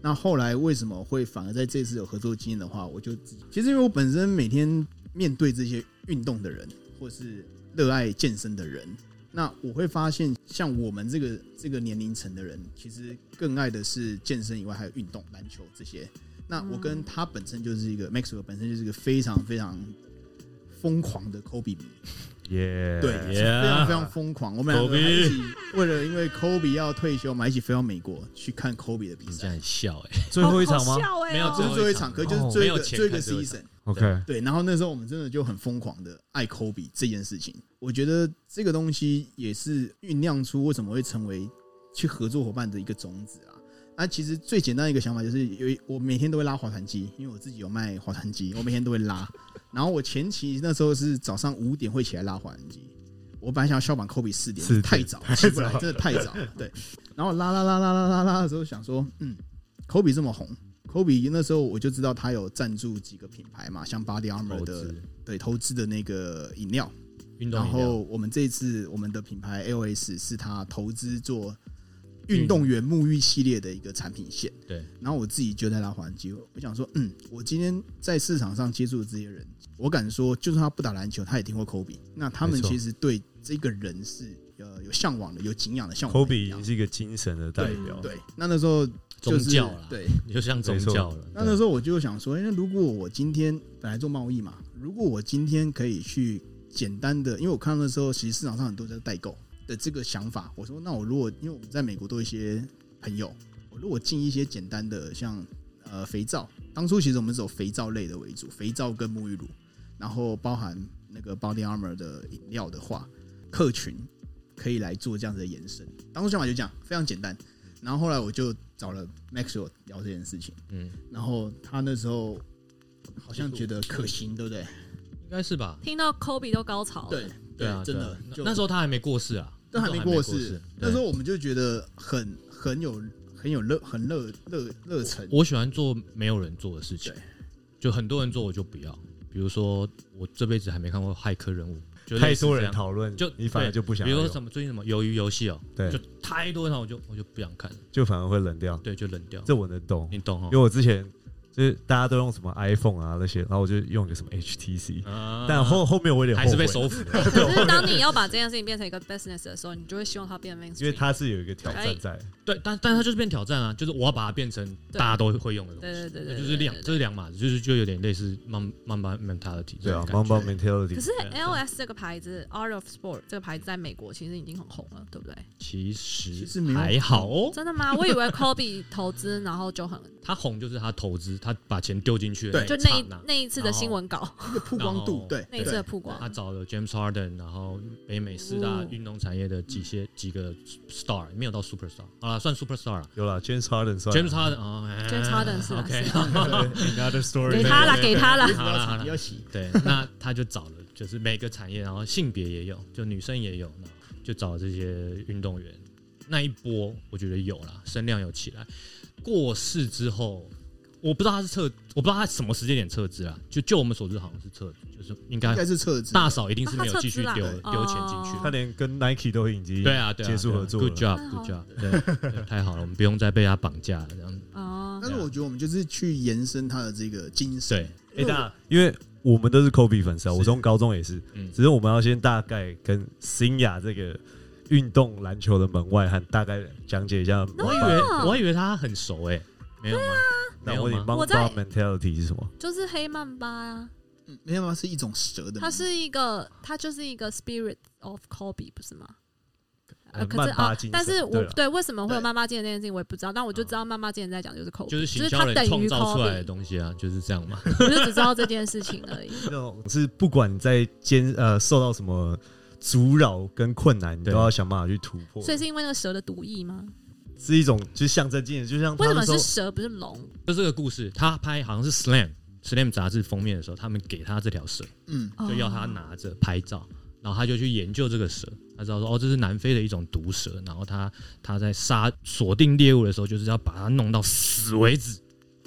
那后来为什么会反而在这次有合作经验的话，我就其实因为我本身每天面对这些运动的人，或是热爱健身的人，那我会发现，像我们这个这个年龄层的人，其实更爱的是健身以外，还有运动，篮球这些。那我跟他本身就是一个 Maxwell 本身就是一个非常非常疯狂的 Kobe 迷。耶，对，非常非常疯狂。我们两个一起为了因为 Kobe 要退休，我们一起飞到美国去看 Kobe 的比赛。很笑哎，*laughs* 最后一场吗？没有，就是最后一场，可就是最后最后一个 season。OK，对。然后那时候我们真的就很疯狂的爱 Kobe 这件事情。我觉得这个东西也是酝酿出为什么会成为去合作伙伴的一个种子啊。那其实最简单一个想法就是，有我每天都会拉滑团机，因为我自己有卖滑团机，我每天都会拉。然后我前期那时候是早上五点会起来拉滑轮机，我本来想要校版科比四点，太早起不来，真的太早。对，然后拉拉拉拉拉拉拉的时候想说，嗯，科比这么红，科比那时候我就知道他有赞助几个品牌嘛，像 Body Armor 的对投资的那个饮料，然后我们这次我们的品牌 LS 是他投资做。运动员沐浴系列的一个产品线，对。然后我自己就在拉环机，我想说，嗯，我今天在市场上接触的这些人，我敢说，就算他不打篮球，他也听过科比。那他们其实对这个人是呃有向往的，有敬仰的。像科比是一个精神的代表。对，那那时候宗教了，对，就像宗教了。那那时候我就想说，因为如果我今天本来做贸易嘛，如果我今天可以去简单的，因为我看到那时候其实市场上很多在代购。的这个想法，我说，那我如果因为我们在美国都有一些朋友，我如果进一些简单的像呃肥皂，当初其实我们走肥皂类的为主，肥皂跟沐浴乳，然后包含那个 Body Armor 的饮料的话，客群可以来做这样子的延伸。当初想法就这样，非常简单。然后后来我就找了 Maxwell 聊这件事情，嗯，然后他那时候好像觉得可行，对不对？应该是吧。听到 Kobe 都高潮，对对啊，真的，那时候他还没过世啊。都还没过世，那时候我们就觉得很很有很有热很热热热忱。我喜欢做没有人做的事情，就很多人做我就不要。比如说我这辈子还没看过骇客任务，太多人讨论，就你反而就不想。比如说什么最近什么鱿鱼游戏哦，对，就太多人，我就我就不想看，就反而会冷掉。对，就冷掉。这我能懂，你懂哦因为我之前。就是大家都用什么 iPhone 啊那些，然后我就用一个什么 HTC，啊但后后面我有点还是被收服了。*laughs* 可是当你要把这件事情变成一个 business 的时候，你就会希望它变 main，因为它是有一个挑战在。对，但但它就是变挑战啊，就是我要把它变成大家都会用的东西。对对对就是两，就是两码子，就是就有点类似 Mamba mentality。对啊，Mamba mentality。可是 LS 这个牌子，Art of Sport 这个牌子在美国其实已经很红了，对不对？其实是还好哦。真的吗？我以为 Kobe 投资然后就很。他红就是他投资，他把钱丢进去，对，就那那一次的新闻稿，那个曝光度，对，那一次的曝光。他找了 James Harden，然后北美四大运动产业的几些几个 star，没有到 super star，好了，算 super star 了。有了 James Harden，James Harden 啊，James Harden 是 OK，Another *laughs* story，给他了，给他了，好了好了，对，那他就找了，就是每个产业，然后性别也有，就女生也有，就找这些运动员。那一波我觉得有了，声量有起来。过世之后，我不知道他是撤，我不知道他什么时间点撤资啊。就就我们所知，好像是撤，就是应该应该是撤资。大嫂一定是没有继续丢丢钱进去，他连跟 Nike 都已经对啊对结束合作。Good job，Good job，对，太好了，我们不用再被他绑架了这样子。哦，但是我觉得我们就是去延伸他的这个精神。对，哎，大，因为我们都是 Kobe 粉丝啊，我从高中也是，只是我们要先大概跟新雅这个。运动篮球的门外汉，大概讲解一下。我以为我还以为他很熟诶，没有吗？那我问你，Mamba mentality 是什么？就是黑曼巴啊。嗯，黑曼巴是一种蛇的。它是一个，它就是一个 spirit of Kobe，不是吗？可是啊，但是我对为什么会有曼巴精神这件事情，我也不知道。但我就知道曼巴精神在讲就是 Kobe，就是就是他等于创造出来的东西啊，就是这样嘛。*laughs* 我就只知道这件事情而已。*laughs* 那种是不管在坚呃受到什么。阻扰跟困难，你都要想办法去突破。所以是因为那个蛇的毒液吗？是一种，就是象征性的，就像为什么是蛇不是龙？就这个故事，他拍好像是 Slam Slam 杂志封面的时候，他们给他这条蛇，嗯，就要他拿着拍照，然后他就去研究这个蛇，他知道说哦，这是南非的一种毒蛇，然后他他在杀锁定猎物的时候，就是要把它弄到死为止。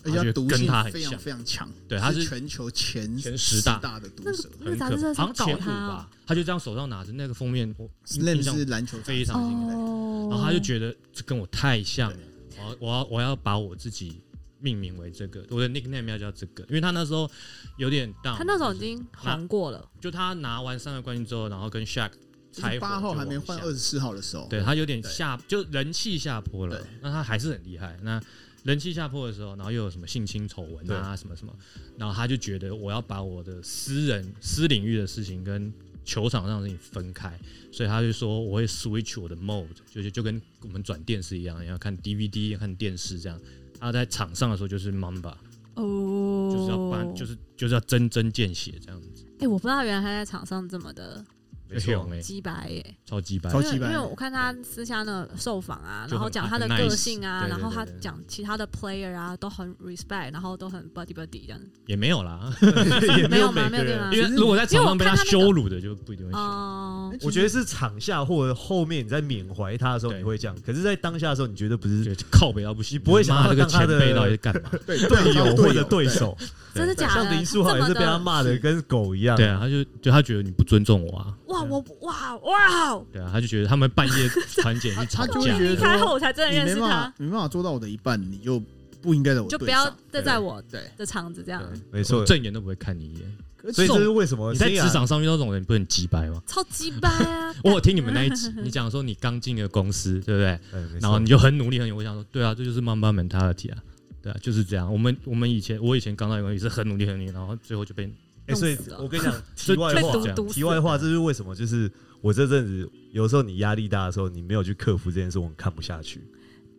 而且毒性非常非常强，对，他是全球前前十大的毒蛇，很可怕，好像前五吧。他就这样手上拿着那个封面，认识篮球非常精彩。然后他就觉得这跟我太像了，我要我要我要把我自己命名为这个，我的 nickname 要叫这个，因为他那时候有点大，他那时候已经红过了。就他拿完三个冠军之后，然后跟 Shaq 才八号还没换二十四号的时候，对他有点下就人气下坡了，那他还是很厉害。那人气下坡的时候，然后又有什么性侵丑闻啊，什么什么，然后他就觉得我要把我的私人私领域的事情跟球场上的事情分开，所以他就说我会 switch 我的 mode，就是就跟我们转电视一样，要看 DVD 要看电视这样。他在场上的时候就是 Mamba，哦，就是要搬，就是就是要针针见血这样子。哎，我不知道原来他在场上这么的。没错，鸡白耶，超鸡白，超鸡白。因为我看他私下的受访啊，然后讲他的个性啊，然后他讲其他的 player 啊，都很 respect，然后都很 buddy buddy 这样。也没有啦，*laughs* 没有吗？没有吗？因为如果在场上被他羞辱的，就不一定会。哦，我觉得是场下或者后面你在缅怀他的时候你会这样，可是在当下的时候，你觉得不是靠北到不行，不会想到这个前辈到底是干嘛？*laughs* 对队友或者对手，真的假的？像林书豪也是被他骂的跟狗一样。对啊，他就就他觉得你不尊重我啊。哇，我哇哇！对啊，他就觉得他们半夜 *laughs* 团检去吵架，离开后我才真的认识他。没办法做到我的一半，你就不应该在我就不要再在我对的场子这样。没错，正眼都不会看你一眼。所以这是为什么你在职场上遇到这种人不很鸡掰吗？超鸡掰啊！*laughs* 我听你们那一集，你讲说你刚进一个公司，对不对？然后你就很努力，很努力。我想说，对啊，这就是慢慢 mentality 啊，对啊，就是这样。我们我们以前我以前刚到一个也是很努力很努力，然后最后就被。哎，所以我跟你讲，*laughs* 题外话，题外话，这是为什么？就是我这阵子有时候你压力大的时候，你没有去克服这件事，我们看不下去。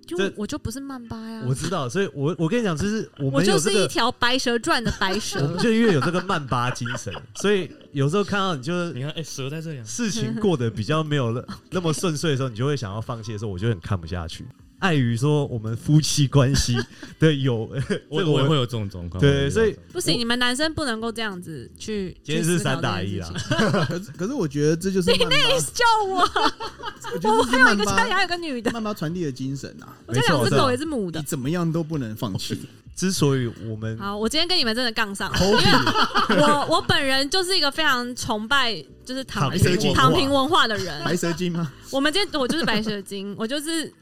就我就不是曼巴呀，我知道，所以我我跟你讲，就是我们就是一条白蛇传的白蛇，*laughs* 我们就因为有这个曼巴精神，所以有时候看到你就是你看，哎，蛇在这里，事情过得比较没有那么顺遂的时候，你就会想要放弃的时候，我就很看不下去。碍于说我们夫妻关系 *laughs* 对有，*laughs* 我我会有这种状况，对，所以不行，你们男生不能够这样子去。今天是三打一啦，*laughs* 可是可是我觉得这就是你那意思叫我，我还有一个家里还有个女的，慢慢传递的精神啊。我家两只狗也是母的，你怎么样都不能放弃。之所以我们好，我今天跟你们真的杠上，因为我我本人就是一个非常崇拜就是躺平躺平文化的人，白蛇精吗？我们今天我就是白蛇精，我就是。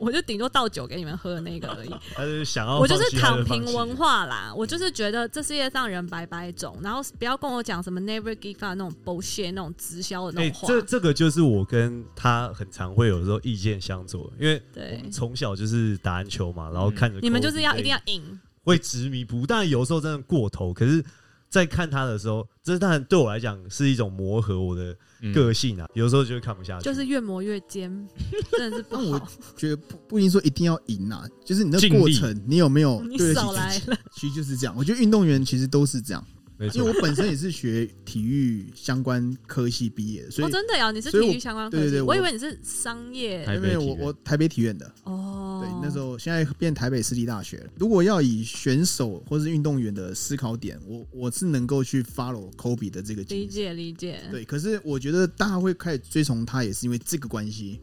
我就顶多倒酒给你们喝的那个而已。*laughs* 他是想要，我就是躺平文化啦。我就是觉得这世界上人百百种，然后不要跟我讲什么 never give up 那种 bullshit 那种直销的那种话。这这个就是我跟他很常会有时候意见相左，因为对从小就是打篮球嘛，然后看着你们就是要一定要赢，会执迷不，但有时候真的过头。可是，在看他的时候，这当然对我来讲是一种磨合我的。个性啊，有时候就会看不下去，就是越磨越尖，*laughs* 真的是不好。我觉得不不一定说一定要赢啊，就是你的过程，你有没有？你少来了，其实就是这样。我觉得运动员其实都是这样。因为我本身也是学体育相关科系毕业的，所以真的呀，你是体育相关科系，我以为你是商业，因为我我台北体院的哦，对，那时候现在变台北私立大学了。如果要以选手或是运动员的思考点，我我是能够去 follow Kobe 的这个理解理解，对。可是我觉得大家会开始追从他，也是因为这个关系。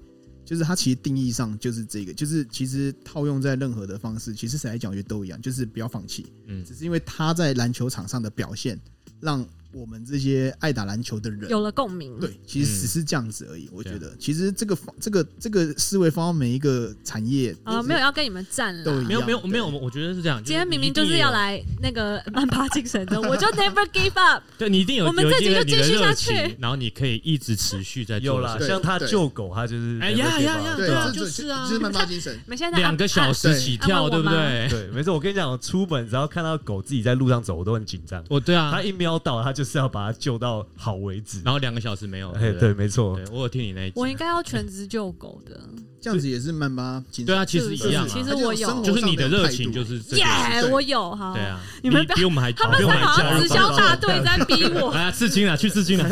就是它其实定义上就是这个，就是其实套用在任何的方式，其实谁来讲，我觉得都一样，就是不要放弃。嗯，只是因为他在篮球场上的表现，让。我们这些爱打篮球的人有了共鸣，对，其实只是这样子而已。我觉得，其实这个方，这个这个思维方每一个产业啊，没有要跟你们战了，没有没有没有，我觉得是这样。今天明明就是要来那个曼巴精神的，*laughs* 我就 never give up。对你一定有，我们这集就继续下去，然后你可以一直持续在做。有了，像他救狗，他就是哎呀呀呀，对啊，就是啊，就是曼巴精神。没现在两个小时起跳，对不对？对，没错。我跟你讲，出门只要看到狗自己在路上走，我都很紧张。我对啊，他一瞄到，他就是要把它救到。好为止，然后两个小时没有，哎，对，没错，我有听你那一，我应该要全职救狗的，*laughs* 这样子也是曼巴，对啊，其实一样，其实我有，就是你的热情就是耶，我有哈，对啊，你们比我们还，他们好像直销大队 *laughs* 在逼我，来刺青啊，去刺青啊，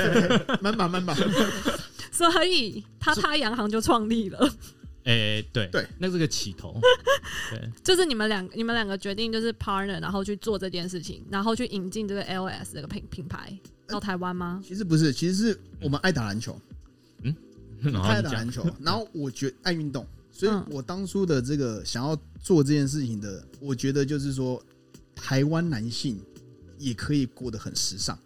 曼巴曼巴，*laughs* 所以他他洋行就创立了。哎，对对，那是个起头，对，就是你们两你们两个决定就是 partner，然后去做这件事情，然后去引进这个 LS 这个品品牌到台湾吗？其实不是，其实是我们爱打篮球，*laughs* 嗯，爱打篮球，然后我觉爱运动，所以我当初的这个想要做这件事情的，我觉得就是说，台湾男性也可以过得很时尚。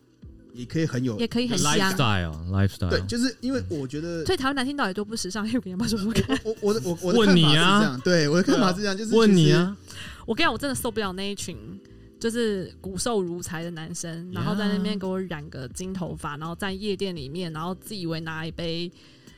也可以很有，也可以很香。lifestyle，lifestyle。对，就是因为我觉得，所以台湾男听到也都不时尚。有跟你妈说说看。我我的我我的看法是这样，对我的看法是这样，就是问你啊。我跟你讲，我真的受不了那一群就是骨瘦如柴的男生，然后在那边给我染个金头发，然后在夜店里面，然后自以为拿一杯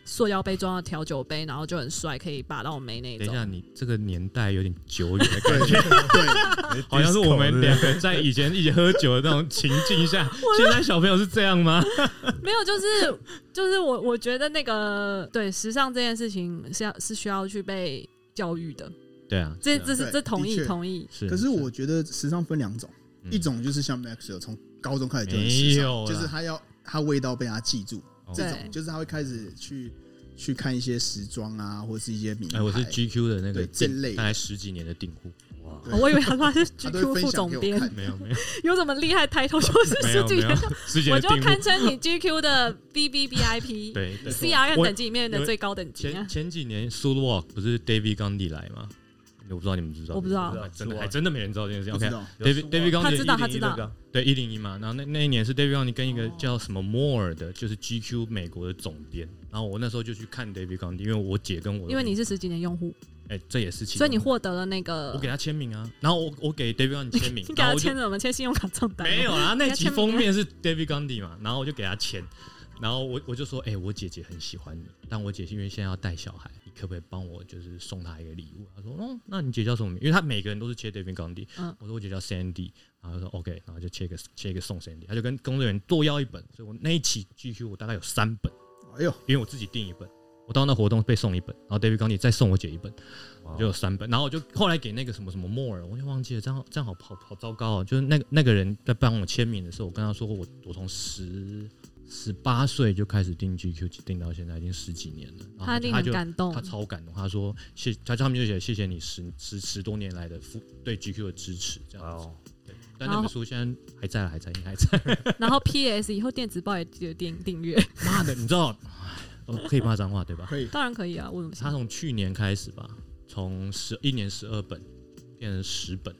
塑料杯装的调酒杯，然后就很帅，可以把到妹那种。等一下，你这个年代有点久远的感觉，对，好像是我们两个在以前一起喝酒的那种情境下，*laughs* 现在小朋友是这样吗？*laughs* 没有，就是就是我我觉得那个对时尚这件事情是要是需要去被教育的。对啊，这这是这同意同意。是，可是我觉得时尚分两种，一种就是像 Max 从高中开始就很时尚，就是他要他味道被他记住，这种就是他会开始去去看一些时装啊，或者是一些名牌。哎，我是 GQ 的那个这类，大概十几年的订户。哇，我以为他他是 *laughs* GQ 副总编，没有没有，*laughs* 有这么厉害抬头就是十几年，我就堪称你 *laughs* GQ 的 BBBIP，对 CRN 等级里面的最高等级。前前几年 s u l Walk 不是 David 刚地来吗？我不知道你们知道，我不知道，真的还真的没人知道这件事。OK，David，David 刚他知道，他知道，对一零一嘛。然后那那一年是 David 刚你跟一个叫什么 More 的，就是 GQ 美国的总编。然后我那时候就去看 David 刚因为我姐跟我，因为你是十几年用户，哎，这也是，所以你获得了那个，我给他签名啊。然后我我给 David 刚签名，*laughs* 你给他签什么？签信用卡账单？没有啊，那期封面是 David Gundy 嘛。然后我就给他签，然后我我就说，哎，我姐姐很喜欢你，但我姐姐因为现在要带小孩。可不可以帮我就是送他一个礼物？他说：“哦，那你姐叫什么名？因为他每个人都是切 David 冈迪。我说我姐叫 Sandy，然后他说 OK，然后就切个切一个送 Sandy。他就跟工作人员多要一本，所以我那一期 GQ 我大概有三本。哎呦，因为我自己订一本，我到那活动被送一本，然后 David 冈迪再送我姐一本，就有三本。然后我就后来给那个什么什么 More，我就忘记了，这样这样好好好糟糕啊！就是那个那个人在帮我签名的时候，我跟他说我我从十。十八岁就开始订 GQ，订到现在已经十几年了。他他就感动，他超感动。他说谢，他他们就写谢谢你十十十多年来的付对 GQ 的支持，这样子。对，但那本书现在还在，还在，还在。*laughs* *laughs* 然后 PS 以后电子报也记得订订阅。妈的，你知道可以骂脏话对吧？可以，当然可以啊。为什么？他从去年开始吧，从十一年十二本变成十本，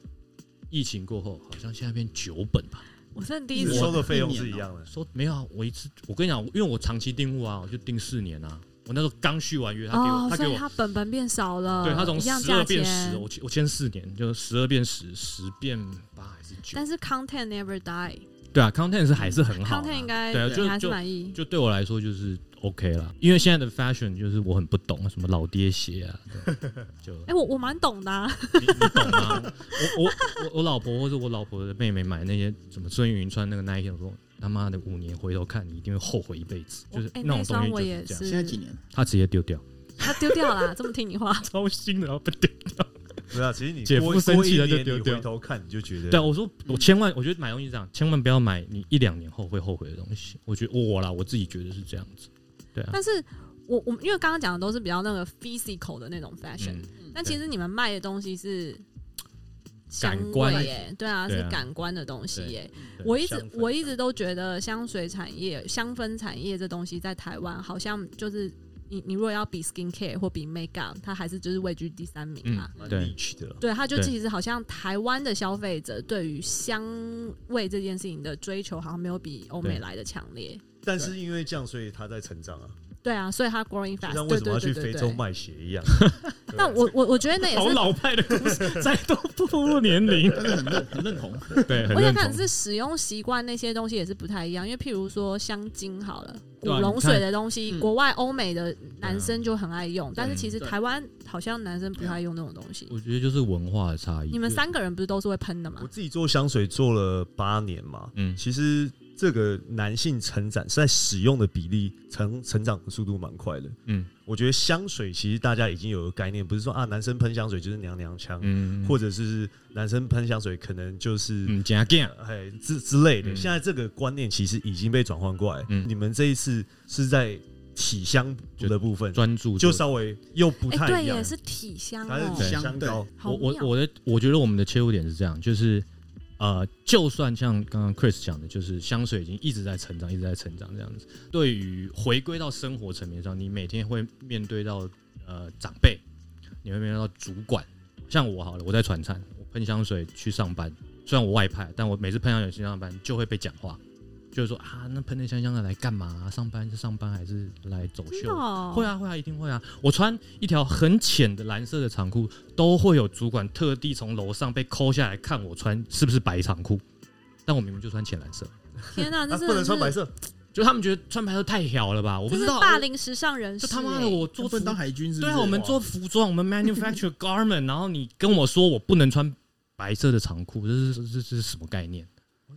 疫情过后好像现在变九本吧。我算第一次收的费用是一样的，收没有啊？我一次我跟你讲，因为我长期订户啊，我就订四年啊。我那时候刚续完约，他给我，他给我，他本本变少了，对他从十二变十，我我签四年，就十二变十，十变八还是九？但是 content never die。对啊，content 是还是很好，content 应该对啊，就就满意。就对我来说就是 OK 了，因为现在的 fashion 就是我很不懂什么老爹鞋啊，就哎我我蛮懂的，你懂吗？我我我我老婆或者我老婆的妹妹买那些什么孙云穿那个 Nike，我说他妈的五年回头看你一定会后悔一辈子，就是那种东西就是这样。现在几年？他直接丢掉，他丢掉了，这么听你话，*laughs* 超新的然后被丢掉。对啊，其实你姐夫生气了就丢掉。回头看你就觉得，对啊，我说我千万，我觉得买东西这样，千万不要买你一两年后会后悔的东西。我觉得我啦，我自己觉得是这样子。对啊，但是我我因为刚刚讲的都是比较那个 physical 的那种 fashion，但其实你们卖的东西是感官耶，对啊，是感官的东西耶。我一直我一直都觉得香水产业、香氛产业这东西在台湾好像就是。你你如果要比 skin care 或比 makeup，它还是就是位居第三名嘛？对，对，它就其实好像台湾的消费者对于香味这件事情的追求，好像没有比欧美来的强烈。但是因为这样，所以它在成长啊。对啊，所以他 growing fast。像为什么要去非洲卖血一样？*laughs* 但我我我觉得那也是好老派的故事，再都不步入年龄，*laughs* 很认很认同。*laughs* 对，我想看是使用习惯那些东西也是不太一样，因为譬如说香精好了，古龙水的东西，国外欧美的男生就很爱用，但是其实台湾好像男生不太用那种东西。我觉得就是文化的差异。你们三个人不是都是会喷的吗？我自己做香水做了八年嘛，嗯，其实。这个男性成长是在使用的比例成成长的速度蛮快的。嗯，我觉得香水其实大家已经有个概念，不是说啊男生喷香水就是娘娘腔，嗯，或者是男生喷香水可能就是嗯加 g 哎之之类的。现在这个观念其实已经被转换过来。嗯，你们这一次是在体香的部分专注，就稍微又不太一样，对，是体香，它是体香膏。我我我的我觉得我们的切入点是这样，就是。呃，就算像刚刚 Chris 讲的，就是香水已经一直在成长，一直在成长这样子。对于回归到生活层面上，你每天会面对到呃长辈，你会面对到主管。像我好了，我在传餐，喷香水去上班，虽然我外派，但我每次喷香水去上班就会被讲话，就是说啊，那喷的香香的来干嘛？上班是上班还是来走秀？会啊会啊，一定会啊！我穿一条很浅的蓝色的长裤，都会有主管特地从楼上被抠下来看我穿是不是白长裤，但我明明就穿浅蓝色。天哪，这是不能穿白色，就他们觉得穿白色太挑了吧？我不知道，霸凌时尚人士。就他妈的，我做当海军是？对啊，我们做服装，我们 manufacture garment，然后你跟我说我不能穿白色的长裤，这是这这是什么概念？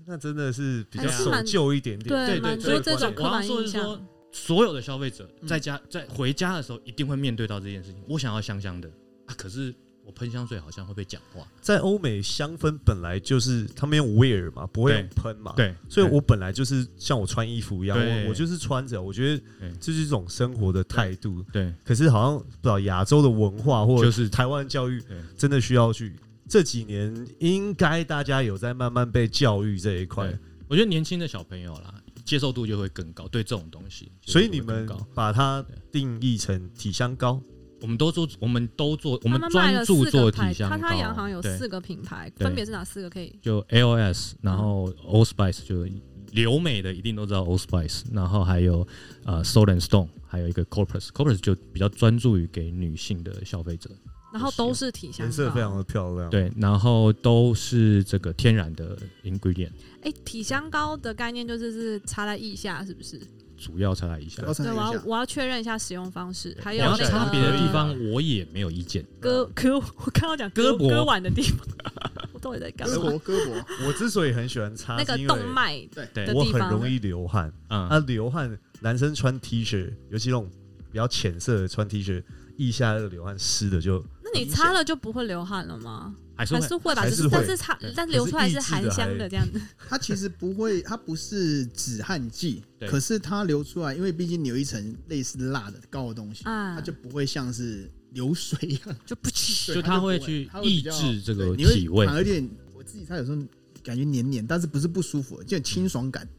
那真的是比较守旧一点点。对对，所以这种我要说是说，所有的消费者在家在回家的时候一定会面对到这件事情。我想要香香的。啊，可是。我喷香水好像会被讲话，在欧美香氛本来就是他们用 wear 嘛，不会用喷嘛，对，所以我本来就是像我穿衣服一样，我我就是穿着，我觉得这是一种生活的态度，对。可是好像不知道亚洲的文化或者是。台湾教育，真的需要去这几年应该大家有在慢慢被教育这一块，我觉得年轻的小朋友啦，接受度就会更高，对这种东西，所以你们把它定义成体香膏。我们都做，我们都做，我们专注做体香膏。他他洋行有四个品牌，分别是哪四个？可以就 LOS，然后 Old Spice 就留美的一定都知道 Old Spice，然后还有呃 Soul and Stone，还有一个 Corpus，Corpus 就比较专注于给女性的消费者。然后都是体香，颜色非常的漂亮。对，然后都是这个天然的 ingredient。哎，体香膏的概念就是是擦在腋下，是不是？主要擦一下，对，我要我要确认一下使用方式，还有差别的地方我也没有意见。胳胳，*laughs* 我看到讲胳膊割腕的地方，我到底在干嘛？胳膊胳膊，我之所以很喜欢擦那个动脉，对，我很容易流汗。嗯，啊，流汗，男生穿 T 恤，尤其那种比较浅色的穿 T 恤，腋下那个流汗湿的就。那你擦了就不会流汗了吗？还是会吧，但是擦但流出来是含香的这样子。*laughs* 它其实不会，它不是止汗剂，可是它流出来，因为毕竟有一层类似蜡的膏的东西，它就不会像是流水一样，就不起，就它会去抑制这个体味。有点我自己擦有时候感觉黏黏，但是不是不舒服，就清爽感。嗯，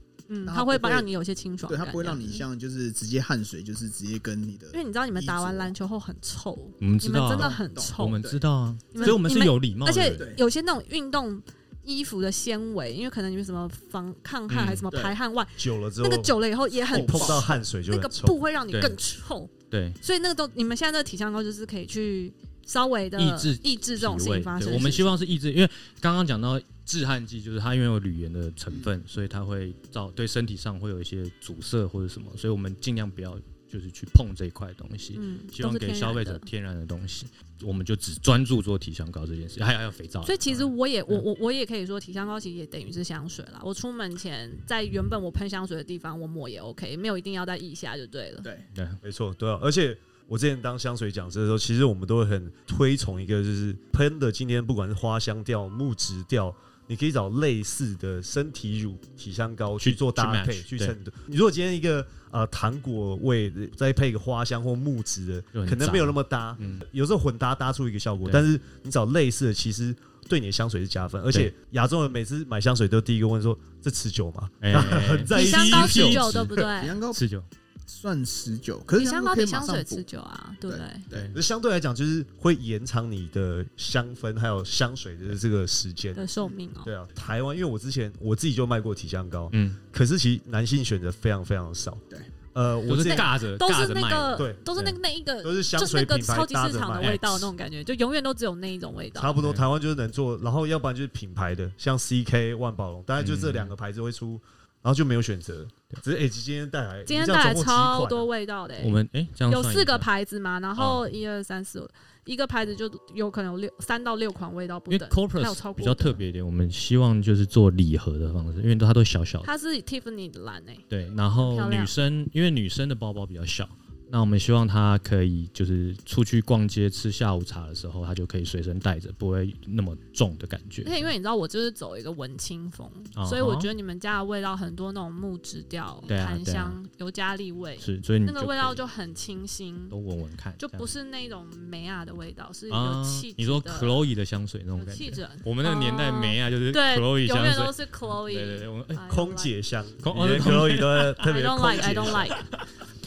它会帮让你有些清爽，对，它不会让你像就是直接汗水，就是直接跟你的。因为你知道，你们打完篮球后很臭，我们知道，真的很臭，我们知道啊，所以我们是有礼貌。而且有些那种运动衣服的纤维，因为可能你们什么防抗汗还是什么排汗袜，久了之后，那个久了以后也很碰到汗水就那个布会让你更臭。对，所以那个都你们现在那个体香膏就是可以去稍微的抑制抑制这种事情发生。我们希望是抑制，因为刚刚讲到。致汗剂就是它因为有铝盐的成分，所以它会造对身体上会有一些阻塞或者什么，所以我们尽量不要就是去碰这一块东西。嗯，希望给消费者天然的东西，我们就只专注做体香膏这件事，还有还有肥皂。所以其实我也我我我也可以说，体香膏其实也等于是香水啦。我出门前在原本我喷香水的地方我抹也 OK，没有一定要在腋下就对了。对对，没错，对啊。而且我之前当香水讲师的时候，其实我们都会很推崇一个，就是喷的今天不管是花香调、木质调。你可以找类似的身体乳、体香膏去做搭配，去衬的。你如果今天一个呃糖果味，再配一个花香或木质的，可能没有那么搭。有时候混搭搭出一个效果，但是你找类似的，其实对你的香水是加分。而且亚洲人每次买香水都第一个问说：“这持久吗？” *laughs* 体香膏持久对不对？体香膏持久。算持久，可是香膏比香水持久啊，对不对？对，那相对来讲就是会延长你的香氛还有香水的这个时间的寿命哦。对啊，台湾因为我之前我自己就卖过体香膏，嗯，可是其实男性选择非常非常少。对，呃，我是尬着，都是那个，对，都是那那一个，都是香水品牌超级市场的味道那种感觉，就永远都只有那一种味道。差不多，台湾就是能做，然后要不然就是品牌的，像 CK 万宝龙，大概就这两个牌子会出。然后就没有选择，只是哎，今天带来，今天带来超多味道的。我们哎，有四个牌子嘛，然后一二三四，一个牌子就有可能有六三到六款味道不等。Corpus 比较特别一点，我们希望就是做礼盒的方式，因为它都小小的。它是 Tiffany 的蓝诶。对，然后女生因为女生的包包比较小。那我们希望他可以就是出去逛街吃下午茶的时候，他就可以随身带着，不会那么重的感觉。而且因为你知道我就是走一个文青风，所以我觉得你们家的味道很多那种木质调、檀香、尤加利味，是，所以那个味道就很清新。都闻闻看，就不是那种梅亚的味道，是有气。你说 Chloe 的香水那种感觉，我们那个年代梅亚就是 Chloe 香水，永远都是 Chloe。对对对，空姐香，空 Chloe 都特别。I don't like, I don't like。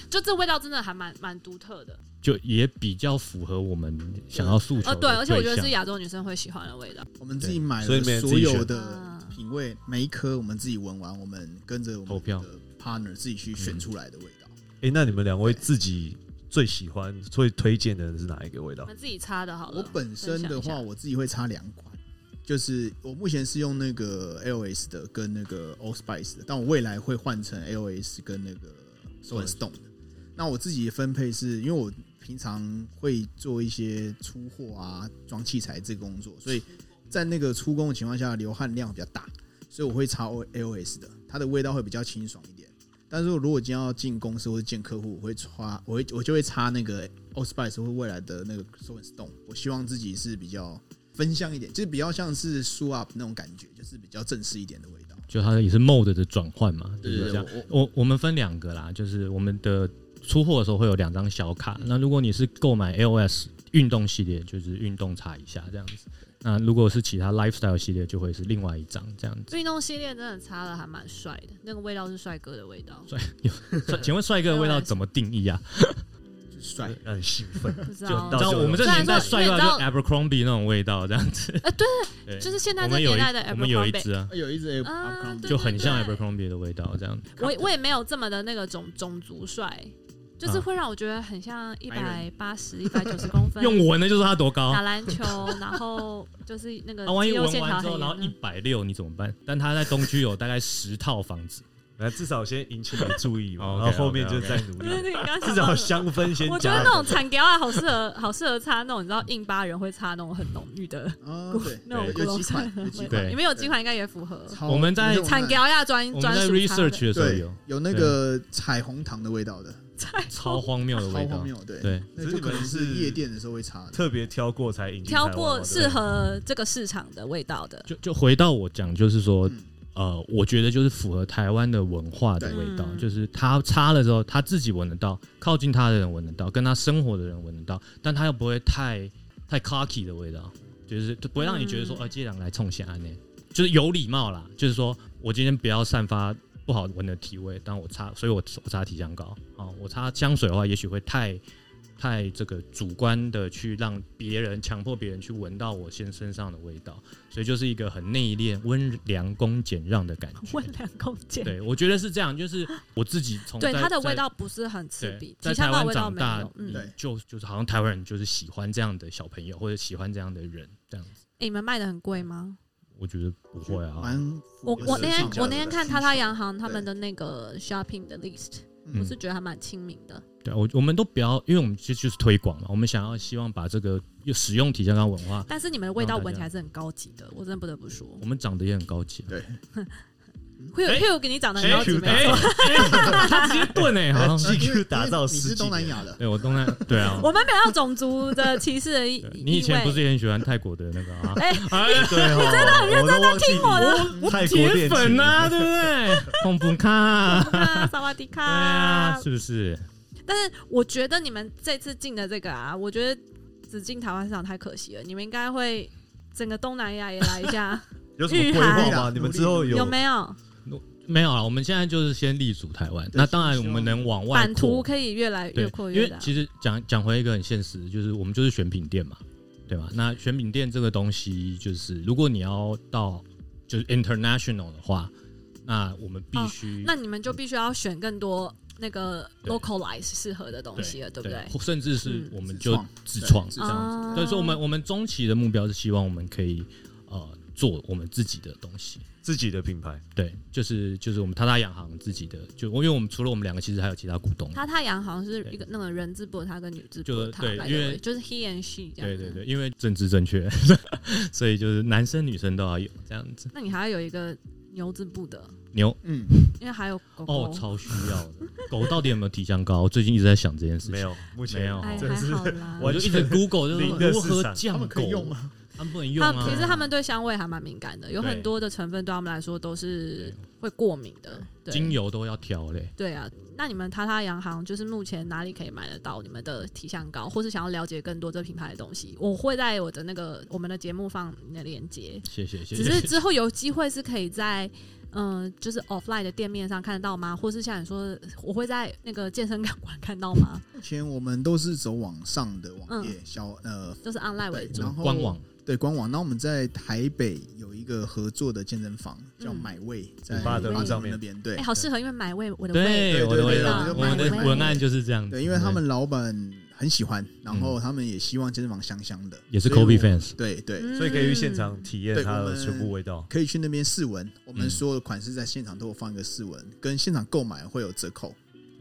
就这味道真的还蛮蛮独特的。就也比较符合我们想要诉求。哦，对，而且我觉得是亚洲女生会喜欢的味道。我们自己买了所有的品味，每一颗我们自己闻完，我们跟着投票的 partner 自己去选出来的味道。哎，那你们两位自己最喜欢、最推荐的是哪一个味道？我们自己擦的好了。我本身的话，我自己会擦两款，就是我目前是用那个 LS 的跟那个 Old Spice 的，但我未来会换成 LS 跟那个 Stone 的。那我自己的分配是因为我。平常会做一些出货啊、装器材这个工作，所以在那个出工的情况下，流汗量比较大，所以我会擦 L S 的，它的味道会比较清爽一点。但是如果今天要进公司或者见客户，我会擦，我会我就会擦那个 o s p i c e 或未来的那个 Soul Stone。我希望自己是比较分香一点，就是比较像是 Shoe Up 那种感觉，就是比较正式一点的味道。就它也是 Mode 的转换嘛，对不对？我我们分两个啦，就是我们的。出货的时候会有两张小卡，那如果你是购买 LOS 运动系列，就是运动擦一下这样子。那如果是其他 Lifestyle 系列，就会是另外一张这样子。运动系列真的擦了还蛮帅的，那个味道是帅哥的味道。帅，请问帅哥的味道怎么定义啊？帅，*laughs* 让你兴奋。不知道，我们这年代帅哥就 Abercrombie 那种味道这样子。呃，对，就是现在这年代的 Abercrombie。我们有一只啊，有一只就很像 Abercrombie 的味道这样。我我也没有这么的那个种种族帅。就是会让我觉得很像一百八十、*laughs* 一百九十公分，用闻的就是他多高。打篮球，*laughs* 然后就是那个。他万一闻完之后，然后一百六，你怎么办？但他在东区有大概十套房子，来至少先引起你的注意嘛，然后后面就再努力。*laughs* 至少香氛先。我觉得那种产胶啊，好适合，好适合擦那种，你知道印巴人会擦那种很浓郁的，那种古龙菜。对，你们有几款应该也符合。我们在产胶呀专专属 research 的时候有有那个彩虹糖的味道的。*laughs* 超荒谬的味道，对。对，那就可能是夜店的时候会擦，特别挑过才引挑过适合这个市场的味道的。就就回到我讲，就是说，呃，我觉得就是符合台湾的文化的味道，就是他擦了之后，他自己闻得到，靠近他的人闻得到，跟他生活的人闻得到，但他又不会太太 cocky 的味道，就是不会让你觉得说，呃，接两来冲安呢，就是有礼貌啦，就是说我今天不要散发。不好闻的体味，但我擦，所以我我擦体香膏啊。我擦香水的话，也许会太太这个主观的去让别人强迫别人去闻到我先身上的味道，所以就是一个很内敛、温良恭俭让的感觉。*laughs* 温良恭俭，对我觉得是这样。就是我自己从对它的味道不是很刺鼻，在台湾长大，对，就就是好像台湾人就是喜欢这样的小朋友，或者喜欢这样的人这样子。你们卖的很贵吗？我觉得不会啊。我我那天我那天看他他洋行他们的那个 shopping 的 list，我是觉得还蛮亲民的。对，我我们都不要，因为我们其实就是推广嘛，我们想要希望把这个使用体香膏文化。但是你们的味道闻起来是很高级的，我真的不得不说。我们长得也很高级。对。*laughs* 会有会有给你长得很高级，他直接盾哎，好，GQ *laughs* 打造你是东南亚的，对我东南对啊，*laughs* 我们没有种族的歧视的意你以前不是也很喜欢泰国的那个啊？*laughs* 哎，对，你真的很认真在听我的，泰国粉啊，对不对？红布卡，萨瓦迪卡，是不是？但是我觉得你们这次进的这个啊，我觉得只进台湾市场太可惜了，你们应该会整个东南亚也来一下。有什么规划吗？你们之后有有没有？没有啊，我们现在就是先立足台湾。那当然，我们能往外版图可以越来越扩越大。因为其实讲讲回一个很现实，就是我们就是选品店嘛，对吧？那选品店这个东西，就是如果你要到就是 international 的话，那我们必须，那你们就必须要选更多那个 localize 适合的东西了，对不对？甚至是我们就自创这样子。所以说，我们我们中期的目标是希望我们可以呃做我们自己的东西。自己的品牌，对，就是就是我们他他洋行自己的，就因为我们除了我们两个，其实还有其他股东。他他洋行是一个那个人字部，他跟女字部，对，因为就是 he and she 这样。对对对，因为政治正确，*laughs* 所以就是男生女生都要有这样子。那你还要有一个牛字部的牛，嗯，因为还有狗哦，超需要的。狗到底有没有体香膏？最近一直在想这件事情。没有，目前没有，还好啦。我就一直 Google 就是如何降狗吗？他们不能用啊！其实他们对香味还蛮敏感的，有很多的成分对他们来说都是会过敏的。精油都要挑嘞。对啊，那你们他他洋行就是目前哪里可以买得到你们的体香膏，或是想要了解更多这品牌的东西？我会在我的那个我们的节目放你的链接。谢谢谢谢。只是 *laughs* 之后有机会是可以在嗯，就是 offline 的店面上看得到吗？或是像你说，我会在那个健身馆看到吗？目前我们都是走网上的网页，小呃，都是 online 为主，然后官网。对官网，那我们在台北有一个合作的健身房，叫买味，在八德路上面。那边。对，哎，好适合，因为买味我的对我的味道，我们的文案就是这样。对，因为他们老板很喜欢，然后他们也希望健身房香香的，也是 Kobe fans。对对，所以可以去现场体验它的全部味道，可以去那边试闻。我们所有的款式在现场都有放一个试闻，跟现场购买会有折扣。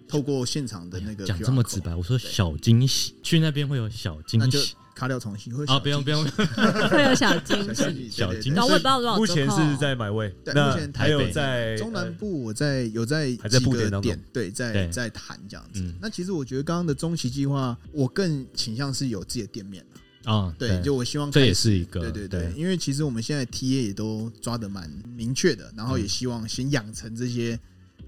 透过现场的那个讲这么直白，我说小惊喜，去那边会有小惊喜。卡掉重新会啊，不用不用，*laughs* 会有小惊喜，小惊喜。我也不知道多少目前是在买位，那还有在中南部，我在有在还在布点当，对，在在谈这样子。那其实我觉得刚刚的中期计划，我更倾向是有自己的店面啊，对，就我希望这也是一个，对对对，因为其实我们现在 T A 也都抓的蛮明确的，然后也希望先养成这些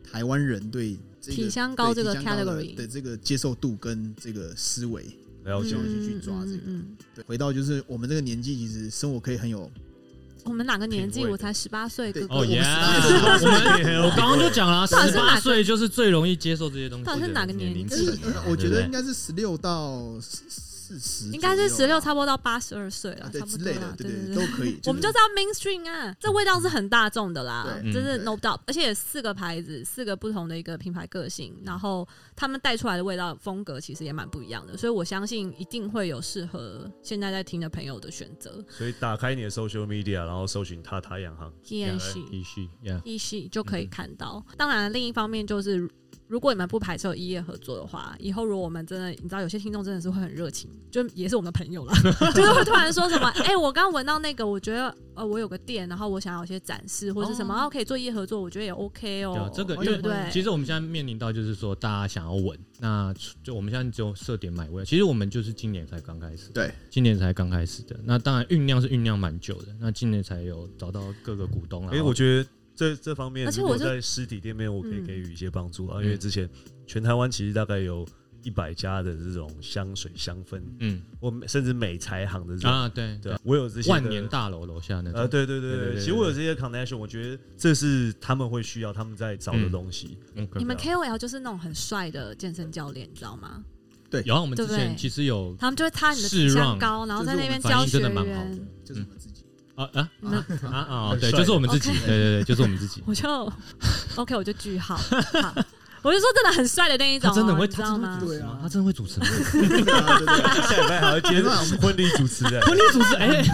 台湾人对体香膏这个 category 的这个接受度跟这个思维。了解，去去抓这个。对，回到就是我们这个年纪，其实生活可以很有。我们哪个年纪？我才十八岁，哥哥。哦耶！我刚刚就讲了，十八岁就是最容易接受这些东西。到底是哪个年纪？我觉得应该是十六到。应该是十六，差不多到八十二岁了，差不多啦，对对对，都可以。*laughs* 我们就知道 mainstream 啊，这味道是很大众的啦，真是 no doubt。而且四个牌子，四个不同的一个品牌个性，然后他们带出来的味道风格其实也蛮不一样的，所以我相信一定会有适合现在在听的朋友的选择。所以打开你的 social media，然后搜寻“他他洋行”，一系一系一系就可以看到。当然，另一方面就是。如果你们不排斥异业合作的话，以后如果我们真的，你知道有些听众真的是会很热情，就也是我们的朋友了，*laughs* 就是会突然说什么，哎，我刚闻到那个，我觉得呃，我有个店，然后我想要有些展示或者是什么，然后可以做一业合作，我觉得也 OK 哦。这个对不对？其实我们现在面临到就是说，大家想要稳，那就我们现在只有设点买位，其实我们就是今年才刚开始，对，今年才刚开始的。那当然酝酿是酝酿蛮久的，那今年才有找到各个股东啊。哎，我觉得这这方面，如果在实体店面，我可以给予一些帮助啊，因为之前。全台湾其实大概有一百家的这种香水香氛，嗯，我甚至美材行的这种啊，对对，我有这些万年大楼楼下那呃，对对对对，其实我有这些 connection，我觉得这是他们会需要他们在找的东西。你们 KOL 就是那种很帅的健身教练，你知道吗？对，然后我们之前其实有，他们就会擦你的体香膏，然后在那边教学员，就是我们自己啊啊啊啊！对，就是我们自己，对对对，就是我们自己。我就 OK，我就句号。我就说真的很帅的那一种，真的会，知道吗？对啊，他真的会主持。*laughs* 下礼拜还要接婚礼主持人，*laughs* 婚礼主持。哎，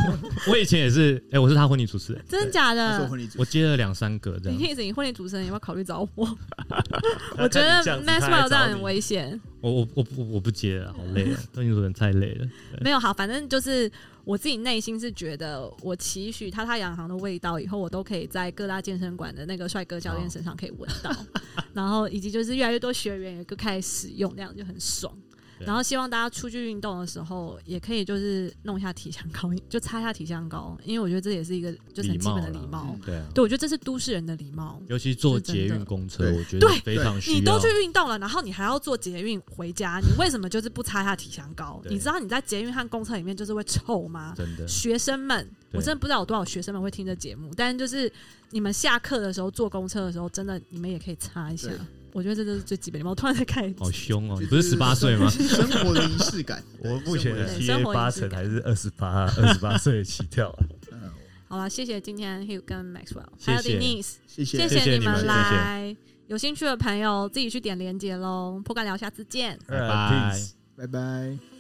我以前也是，哎，我是他婚礼主持人，真的假的？我接了两三个这样。你你婚礼主持人有没有考虑找我？*laughs* 我觉得 Maxwell 这样很危险。我我我不我不接了，好累啊！婚礼主持人太累了。没有好，反正就是。我自己内心是觉得，我期许他他洋行的味道以后，我都可以在各大健身馆的那个帅哥教练身上可以闻到，*laughs* 然后以及就是越来越多学员也都开始使用，那样就很爽。然后希望大家出去运动的时候，也可以就是弄一下体香膏，就擦一下体香膏，因为我觉得这也是一个就是很基本的礼貌。对，对我觉得这是都市人的礼貌，尤其坐捷运公车，我觉得非常需要。你都去运动了，然后你还要坐捷运回家，你为什么就是不擦一下体香膏？*laughs* 你知道你在捷运和公车里面就是会臭吗？真的，学生们，我真的不知道有多少学生们会听这节目，但是就是你们下课的时候坐公车的时候，真的你们也可以擦一下。我觉得这都是最基本的。我突然在看，好凶哦！你不是十八岁吗？生活的仪式感。*laughs* 我目前的 T A 八成还是二十八，二十八岁起跳。好了，谢谢今天 Hugh 跟 Maxwell，还有 Denise，谢谢谢谢你们来。有兴趣的朋友自己去点连接喽。破盖聊，下次见，拜拜，拜拜。